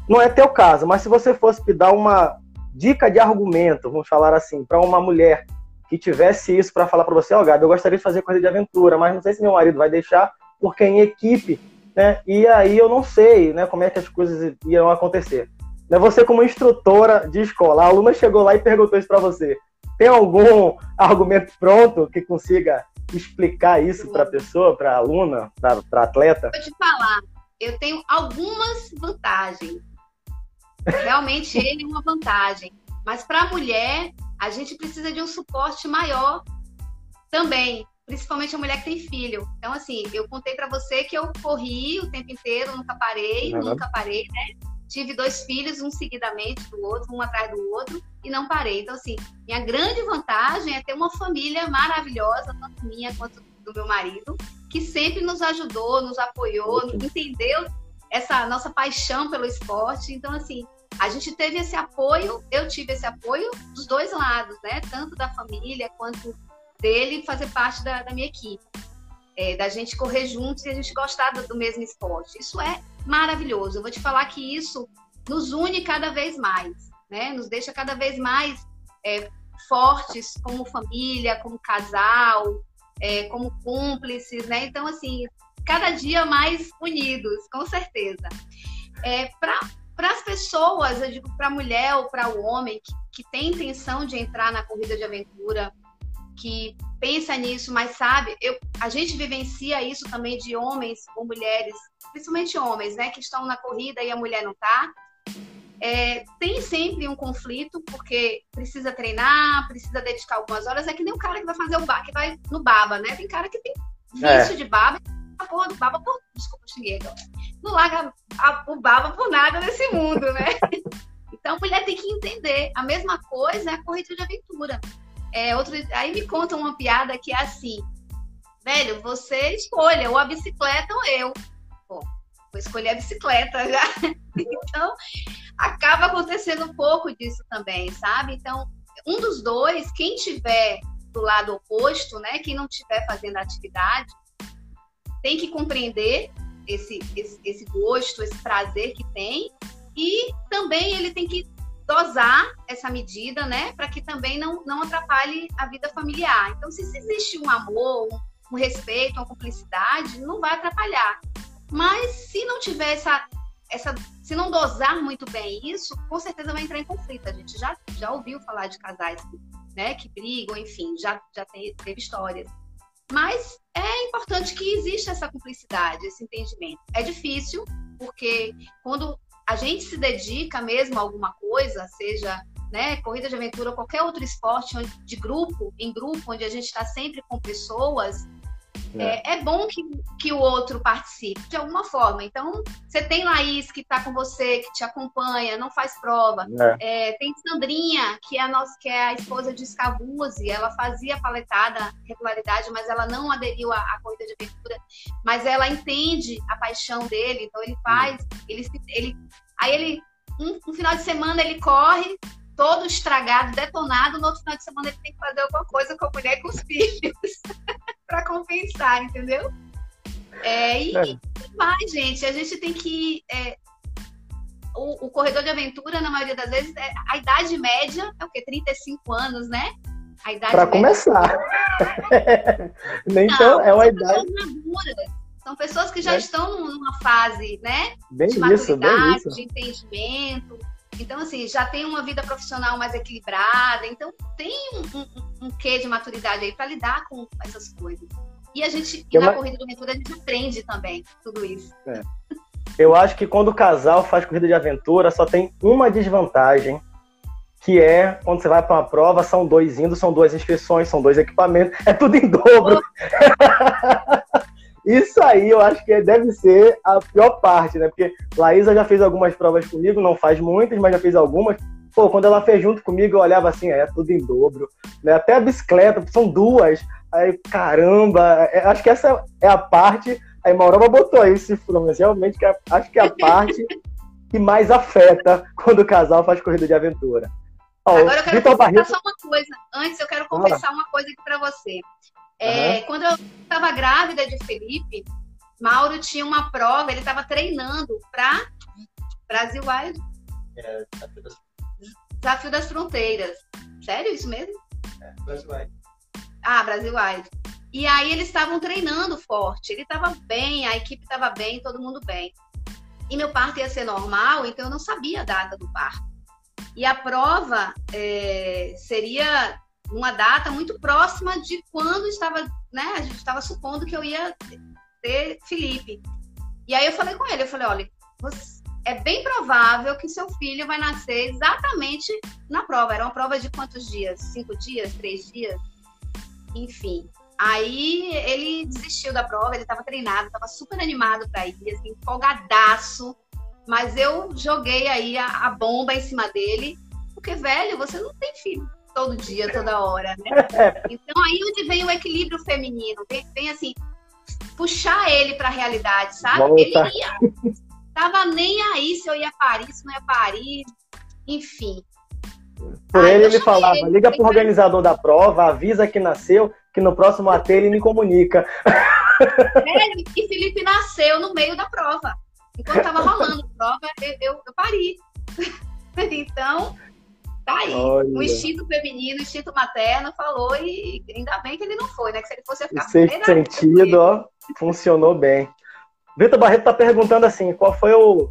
Não é teu caso, mas se você fosse dar uma dica de argumento, vamos falar assim, para uma mulher que tivesse isso para falar para você, ó, oh, Gabi, eu gostaria de fazer coisa de aventura, mas não sei se meu marido vai deixar, porque em equipe, né? E aí eu não sei, né, como é que as coisas iam acontecer. Né, você como instrutora de escola, a aluna chegou lá e perguntou isso para você. Tem algum argumento pronto que consiga explicar isso para a pessoa, para a aluna, para atleta? Vou te falar, eu tenho algumas vantagens. Realmente ele é uma vantagem. Mas para a mulher, a gente precisa de um suporte maior também, principalmente a mulher que tem filho. Então, assim, eu contei para você que eu corri o tempo inteiro, nunca parei, uhum. nunca parei, né? tive dois filhos, um seguidamente do outro, um atrás do outro, e não parei. Então, assim, minha grande vantagem é ter uma família maravilhosa, tanto minha quanto do meu marido, que sempre nos ajudou, nos apoiou, entendeu essa nossa paixão pelo esporte. Então, assim, a gente teve esse apoio, eu tive esse apoio dos dois lados, né? Tanto da família quanto dele fazer parte da, da minha equipe. É, da gente correr juntos e a gente gostar do, do, mesmo esporte. Isso é maravilhoso. Eu vou te falar que isso nos une cada vez mais, né? Nos deixa cada vez mais é, fortes como família, como casal, é, como cúmplices, né? Então, assim, cada dia mais unidos, com certeza. É, para as pessoas, eu digo para a mulher ou para o homem que, que tem intenção de entrar na corrida de aventura, que pensa nisso, mas sabe, eu, a gente vivencia isso também de homens ou mulheres, principalmente homens, né, que estão na corrida e a mulher não está. É, tem sempre um conflito, porque precisa treinar, precisa dedicar algumas horas. É que nem o cara que vai fazer o bar, que vai no baba, né? Tem cara que tem vício é. de baba, porra do baba por. Desculpa, xinguei agora. Não larga a, o baba por nada nesse mundo, né? Então a mulher tem que entender. A mesma coisa é a corrida de aventura. É, outro, aí me conta uma piada que é assim: velho, você escolha ou a bicicleta ou eu. Bom, vou escolher a bicicleta já. então, acaba acontecendo um pouco disso também, sabe? Então, um dos dois, quem tiver do lado oposto, né, quem não estiver fazendo atividade, tem que compreender esse, esse, esse gosto, esse prazer que tem, e também ele tem que dosar essa medida, né, para que também não, não atrapalhe a vida familiar. Então, se existe um amor, um, respeito, uma cumplicidade, não vai atrapalhar. Mas se não tiver essa, essa, se não dosar muito bem isso, com certeza vai entrar em conflito. A gente já, já ouviu falar de casais né, que brigam, enfim, já, já teve histórias. Mas é importante que exista essa cumplicidade, esse entendimento. É difícil, porque quando a gente se dedica mesmo a alguma coisa, seja né, corrida de aventura ou qualquer outro esporte de grupo, em grupo, onde a gente está sempre com pessoas, é. é, é, bom que, que o outro participe de alguma forma. Então, você tem Laís que está com você, que te acompanha, não faz prova. É. É, tem Sandrinha, que é, a nossa, que é a esposa de Scavuzzi, ela fazia paletada regularidade, mas ela não aderiu à, à, corrida de aventura. Mas ela entende a paixão dele, então ele faz, ele, ele aí ele um, um final de semana ele corre, todo estragado, detonado, no outro final de semana ele tem que fazer alguma coisa com a mulher e com os filhos para compensar, entendeu? É, e, é. vai, gente. A gente tem que. É, o, o, corredor de aventura, na maioria das vezes, é, a idade média é o quê? 35 anos, né? A idade Para começar. então, é uma idade. São pessoas que já é. estão numa fase, né? Bem de maturidade, isso, de entendimento. Então, assim, já tem uma vida profissional mais equilibrada. Então, tem um, um, um quê de maturidade aí para lidar com essas coisas. E a gente, e na corrida do aventura, a gente aprende também tudo isso. É. Eu acho que quando o casal faz corrida de aventura, só tem uma desvantagem, que é quando você vai para uma prova, são dois indo, são duas inscrições, são dois equipamentos, é tudo em dobro. Isso aí eu acho que deve ser a pior parte, né? Porque Laísa já fez algumas provas comigo, não faz muitas, mas já fez algumas. Pô, quando ela fez junto comigo, eu olhava assim, é tudo em dobro, né? Até a bicicleta, são duas. Aí, caramba, é, acho que essa é a parte. Aí Maurova botou aí esse mas realmente é, acho que é a parte que mais afeta quando o casal faz corrida de aventura. Ó, Agora eu quero Vitor confessar Barreto... só uma coisa. Antes eu quero confessar ah. uma coisa aqui para você. É, uhum. Quando eu estava grávida de Felipe, Mauro tinha uma prova, ele estava treinando para Brasil Wild. É, Desafio das Fronteiras. Sério, isso mesmo? É, Brasil Wild. Ah, Brasil Wild. E aí eles estavam treinando forte. Ele estava bem, a equipe estava bem, todo mundo bem. E meu parto ia ser normal, então eu não sabia a data do parto. E a prova é, seria uma data muito próxima de quando estava, né? A gente estava supondo que eu ia ter Felipe. E aí eu falei com ele, eu falei, olha, é bem provável que seu filho vai nascer exatamente na prova. Era uma prova de quantos dias? Cinco dias? Três dias? Enfim. Aí ele desistiu da prova, ele estava treinado, estava super animado para ir, assim, empolgadaço. Mas eu joguei aí a, a bomba em cima dele, porque, velho, você não tem filho todo dia, toda hora, né? Então aí onde vem o equilíbrio feminino, vem, vem assim, puxar ele para a realidade, sabe? Volta. Ele ia, tava nem aí se eu ia parir, se não ia parir, enfim. Por ele, ele falava, ele, liga pro organizador da prova, avisa que nasceu, que no próximo AT ele me comunica. É, e Felipe nasceu no meio da prova. Enquanto tava rolando a prova, eu, eu, eu pari. então, Tá aí. Olha. O instinto feminino, o instinto materno falou e ainda bem que ele não foi, né? Que se ele fosse ficar Sexto sentido, ó, funcionou bem. Vitor Barreto tá perguntando assim, qual foi o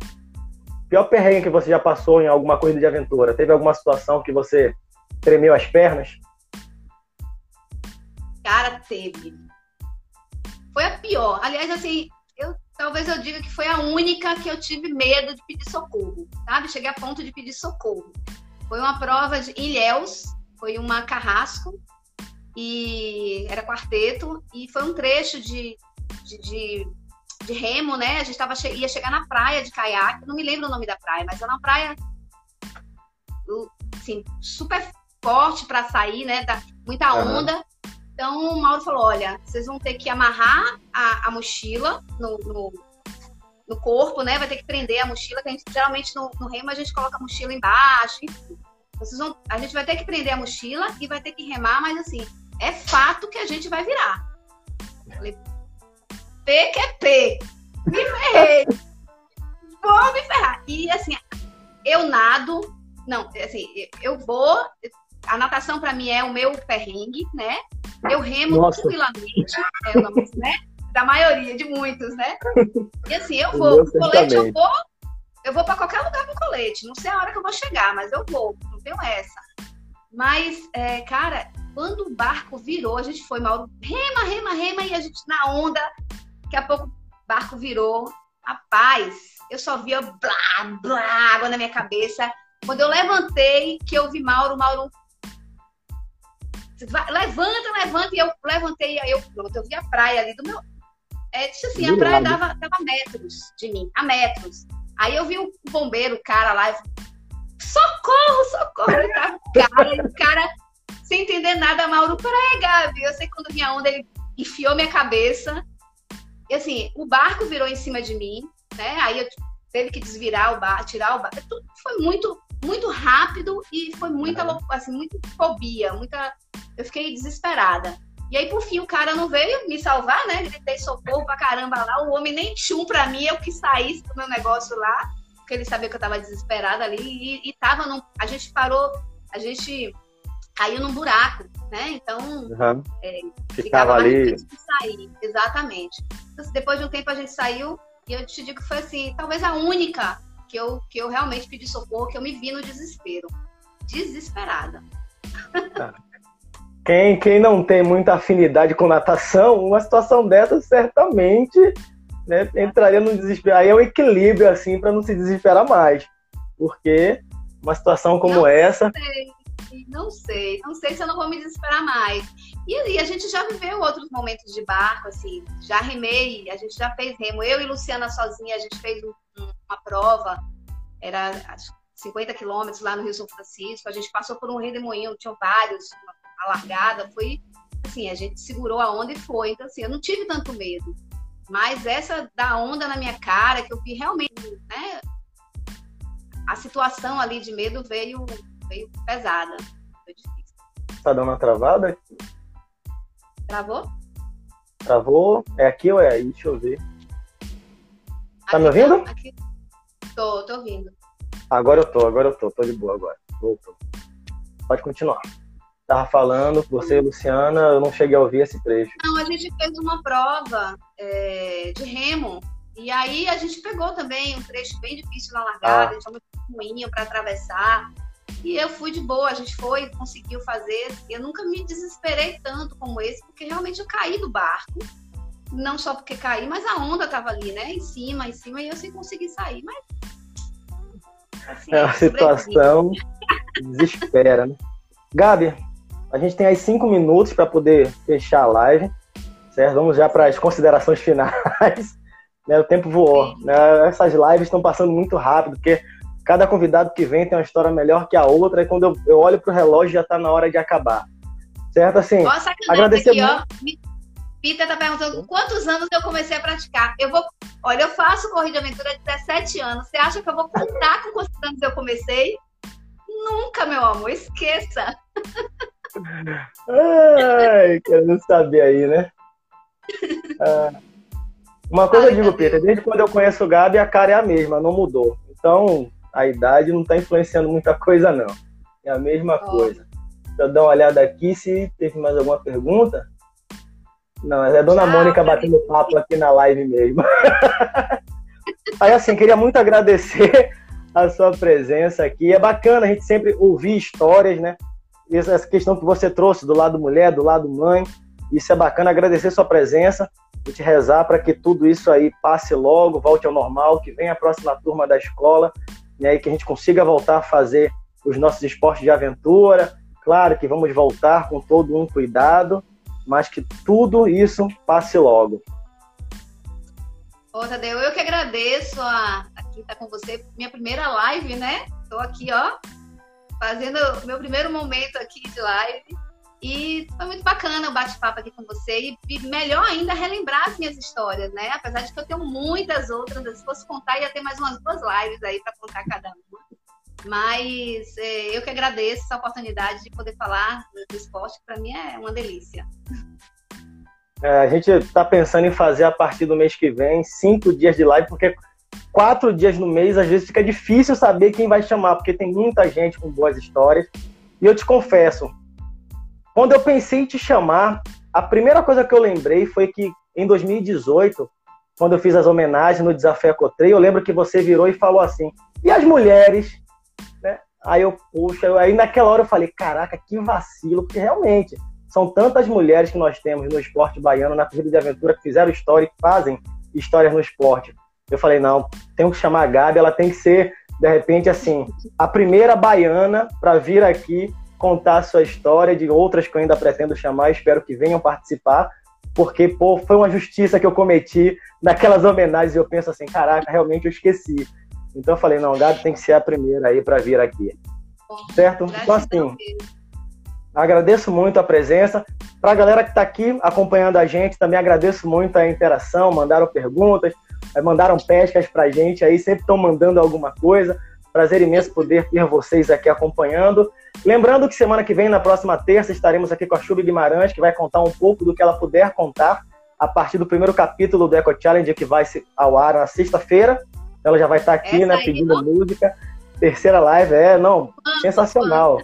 pior perrengue que você já passou em alguma corrida de aventura? Teve alguma situação que você tremeu as pernas? Cara, teve. Foi a pior. Aliás, assim, eu talvez eu diga que foi a única que eu tive medo de pedir socorro, sabe? Cheguei a ponto de pedir socorro. Foi uma prova de Ilhéus, foi uma carrasco, e era quarteto, e foi um trecho de, de, de, de remo, né? A gente tava, ia chegar na praia de caiaque, não me lembro o nome da praia, mas era uma praia assim, super forte para sair, né? Da, muita onda. Uhum. Então o Mauro falou: olha, vocês vão ter que amarrar a, a mochila no, no, no corpo, né? Vai ter que prender a mochila, que a gente geralmente no, no remo a gente coloca a mochila embaixo, enfim. Vocês vão, a gente vai ter que prender a mochila e vai ter que remar, mas assim, é fato que a gente vai virar. falei, P que é P. Me ferrei. vou me ferrar. E assim, eu nado, não, assim, eu vou. A natação para mim é o meu perrengue, né? Eu remo Nossa. tranquilamente, é, né? Da maioria, de muitos, né? E assim, eu vou, com colete eu vou, eu vou para qualquer lugar com colete. Não sei a hora que eu vou chegar, mas eu vou, não tenho essa. Mas, é, cara, quando o barco virou, a gente foi, Mauro, rema, rema, rema, e a gente na onda, daqui a pouco o barco virou. Rapaz, eu só via blá, blá, água na minha cabeça. Quando eu levantei, que eu vi Mauro, Mauro levanta, levanta, e eu levantei, aí eu pronto, eu vi a praia ali do meu, é, tipo assim, a praia dava, dava metros de mim, a metros. Aí eu vi o bombeiro, o cara lá, eu socorro, socorro, ele tava cara, e o cara, sem entender nada, Mauro, peraí, Gabi. Eu sei quando vinha onda, ele enfiou minha cabeça. E assim, o barco virou em cima de mim, né? Aí eu teve que desvirar o barco, tirar o barco. Tudo foi muito, muito rápido e foi muita, assim, muita fobia, muita. Eu fiquei desesperada. E aí, por fim, o cara não veio me salvar, né? Gritei socorro pra caramba lá. O homem nem tchum pra mim, eu que saísse do meu negócio lá, porque ele sabia que eu tava desesperada ali. E, e tava num. A gente parou, a gente caiu num buraco, né? Então, uhum. é, ficava ali. Sair. Exatamente. Então, depois de um tempo a gente saiu, e eu te digo que foi assim, talvez a única que eu, que eu realmente pedi socorro, que eu me vi no desespero. Desesperada. Tá. Quem, quem não tem muita afinidade com natação, uma situação dessa certamente né, entraria no desespero. Aí é um equilíbrio, assim, para não se desesperar mais. Porque uma situação como não essa. Sei, não sei, não sei se eu não vou me desesperar mais. E, e a gente já viveu outros momentos de barco, assim, já remei, a gente já fez remo. Eu e Luciana sozinha, a gente fez um, um, uma prova, era 50 quilômetros lá no Rio São Francisco. A gente passou por um redemoinho, tinham vários, a largada, foi assim, a gente segurou a onda e foi. Então, assim, eu não tive tanto medo. Mas essa da onda na minha cara, que eu vi realmente, né? A situação ali de medo veio, veio pesada. Foi difícil. Tá dando uma travada? Travou? Travou? É aqui ou é aí? Deixa eu ver. Tá aqui me ouvindo? Aqui. Tô, tô ouvindo. Agora eu tô, agora eu tô, tô de boa agora. Voltou. Pode continuar estava falando, você, Luciana, eu não cheguei a ouvir esse trecho. Não, a gente fez uma prova é, de remo, e aí a gente pegou também um trecho bem difícil na largada, ah. a gente muito ruim para atravessar. E eu fui de boa, a gente foi, conseguiu fazer. Eu nunca me desesperei tanto como esse, porque realmente eu caí do barco. Não só porque caí, mas a onda estava ali, né? Em cima, em cima, e eu sem conseguir sair. Mas. Assim, é uma situação desespera, né? Gabi, a gente tem aí cinco minutos para poder fechar a live, certo? Vamos já para as considerações finais. Né? O tempo voou. Né? Essas lives estão passando muito rápido, porque cada convidado que vem tem uma história melhor que a outra, e quando eu, eu olho pro relógio já está na hora de acabar. Certo? Assim, Nossa, agradecer aqui, muito. ó. Peter tá perguntando quantos anos eu comecei a praticar. Eu vou, olha, eu faço corrida de aventura há 17 anos. Você acha que eu vou contar com quantos anos eu comecei? Nunca, meu amor, esqueça. Ai, querendo saber aí, né? Ah, uma coisa eu digo, Peter, desde quando eu conheço o Gabi, a cara é a mesma, não mudou. Então, a idade não está influenciando muita coisa, não. É a mesma oh. coisa. Deixa eu dar uma olhada aqui se teve mais alguma pergunta. Não, é a Dona Mônica batendo papo aqui na live mesmo. Aí, assim, queria muito agradecer a sua presença aqui. É bacana a gente sempre ouvir histórias, né? Essa questão que você trouxe do lado mulher, do lado mãe. Isso é bacana. Agradecer sua presença. A gente rezar para que tudo isso aí passe logo, volte ao normal, que venha a próxima turma da escola, e aí que a gente consiga voltar a fazer os nossos esportes de aventura. Claro que vamos voltar com todo um cuidado, mas que tudo isso passe logo. Ô, Tadeu, eu que agradeço a, aqui tá com você, minha primeira live, né? Estou aqui, ó, fazendo meu primeiro momento aqui de live. E foi muito bacana o bate-papo aqui com você. E melhor ainda relembrar as minhas histórias, né? Apesar de que eu tenho muitas outras. Se fosse contar, ia ter mais umas duas lives aí para contar cada uma. Mas é, eu que agradeço essa oportunidade de poder falar do esporte, que para mim é uma delícia. É, a gente está pensando em fazer a partir do mês que vem cinco dias de live, porque quatro dias no mês às vezes fica difícil saber quem vai chamar, porque tem muita gente com boas histórias. E eu te confesso, quando eu pensei em te chamar, a primeira coisa que eu lembrei foi que em 2018, quando eu fiz as homenagens no Desafio Ecotrei, eu lembro que você virou e falou assim: e as mulheres? Né? Aí eu, puxa, aí naquela hora eu falei: caraca, que vacilo, porque realmente são tantas mulheres que nós temos no esporte baiano, na corrida de aventura, que fizeram história e fazem histórias no esporte. Eu falei, não, tenho que chamar a Gabi, ela tem que ser, de repente, assim, a primeira baiana para vir aqui contar a sua história, de outras que eu ainda pretendo chamar, espero que venham participar, porque, pô, foi uma justiça que eu cometi naquelas homenagens e eu penso assim, caraca, realmente eu esqueci. Então eu falei, não, Gabi tem que ser a primeira aí para vir aqui. Certo? Então, assim, Agradeço muito a presença. Para a galera que está aqui acompanhando a gente, também agradeço muito a interação, mandaram perguntas, mandaram pescas para a gente aí, sempre estão mandando alguma coisa. Prazer imenso poder ter vocês aqui acompanhando. Lembrando que semana que vem, na próxima terça, estaremos aqui com a Chubi Guimarães, que vai contar um pouco do que ela puder contar a partir do primeiro capítulo do Eco Challenge, que vai ao ar na sexta-feira. Ela já vai estar aqui, Essa né, pedindo música. Terceira live, é, não, sensacional.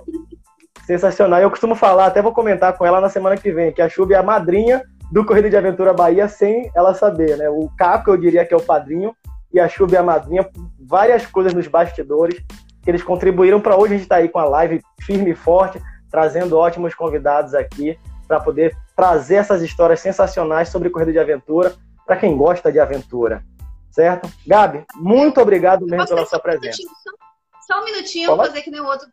Sensacional. Eu costumo falar, até vou comentar com ela na semana que vem, que a Chubi é a madrinha do Corrida de Aventura Bahia sem ela saber, né? O Caco, eu diria que é o padrinho, e a Chubi é a madrinha, várias coisas nos bastidores que eles contribuíram para hoje a gente estar tá aí com a live firme e forte, trazendo ótimos convidados aqui para poder trazer essas histórias sensacionais sobre corrida de aventura para quem gosta de aventura. Certo? Gabi, muito obrigado mesmo pela sua presença. Só um minutinho, vou fazer que nem o outro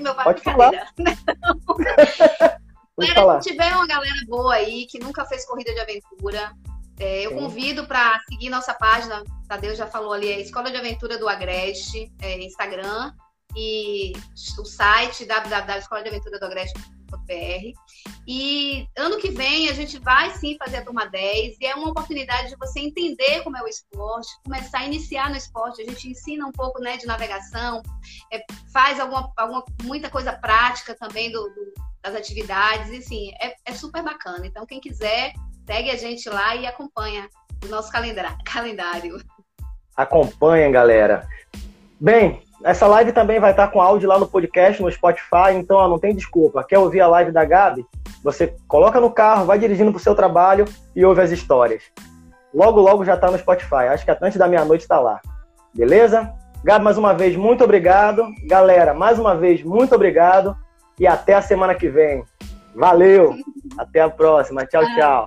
meu pai Pode falar. Galera, se tiver uma galera boa aí que nunca fez corrida de aventura, é, eu Sim. convido para seguir nossa página. Tadeu já falou ali, é Escola de Aventura do Agreste, é, Instagram e o site www.escoladeaventura.agreste.br. E ano que vem a gente vai sim fazer a turma 10 e é uma oportunidade de você entender como é o esporte, começar a iniciar no esporte. A gente ensina um pouco né, de navegação, é, faz alguma, alguma, muita coisa prática também do, do, das atividades, e sim, é, é super bacana. Então, quem quiser, segue a gente lá e acompanha o nosso calendário. Acompanhem, galera. Bem, essa live também vai estar com áudio lá no podcast, no Spotify, então ó, não tem desculpa. Quer ouvir a live da Gabi? Você coloca no carro, vai dirigindo para o seu trabalho e ouve as histórias. Logo, logo já está no Spotify. Acho que antes da meia-noite está lá. Beleza? Gabi, mais uma vez, muito obrigado. Galera, mais uma vez, muito obrigado. E até a semana que vem. Valeu! Até a próxima. Tchau, tchau.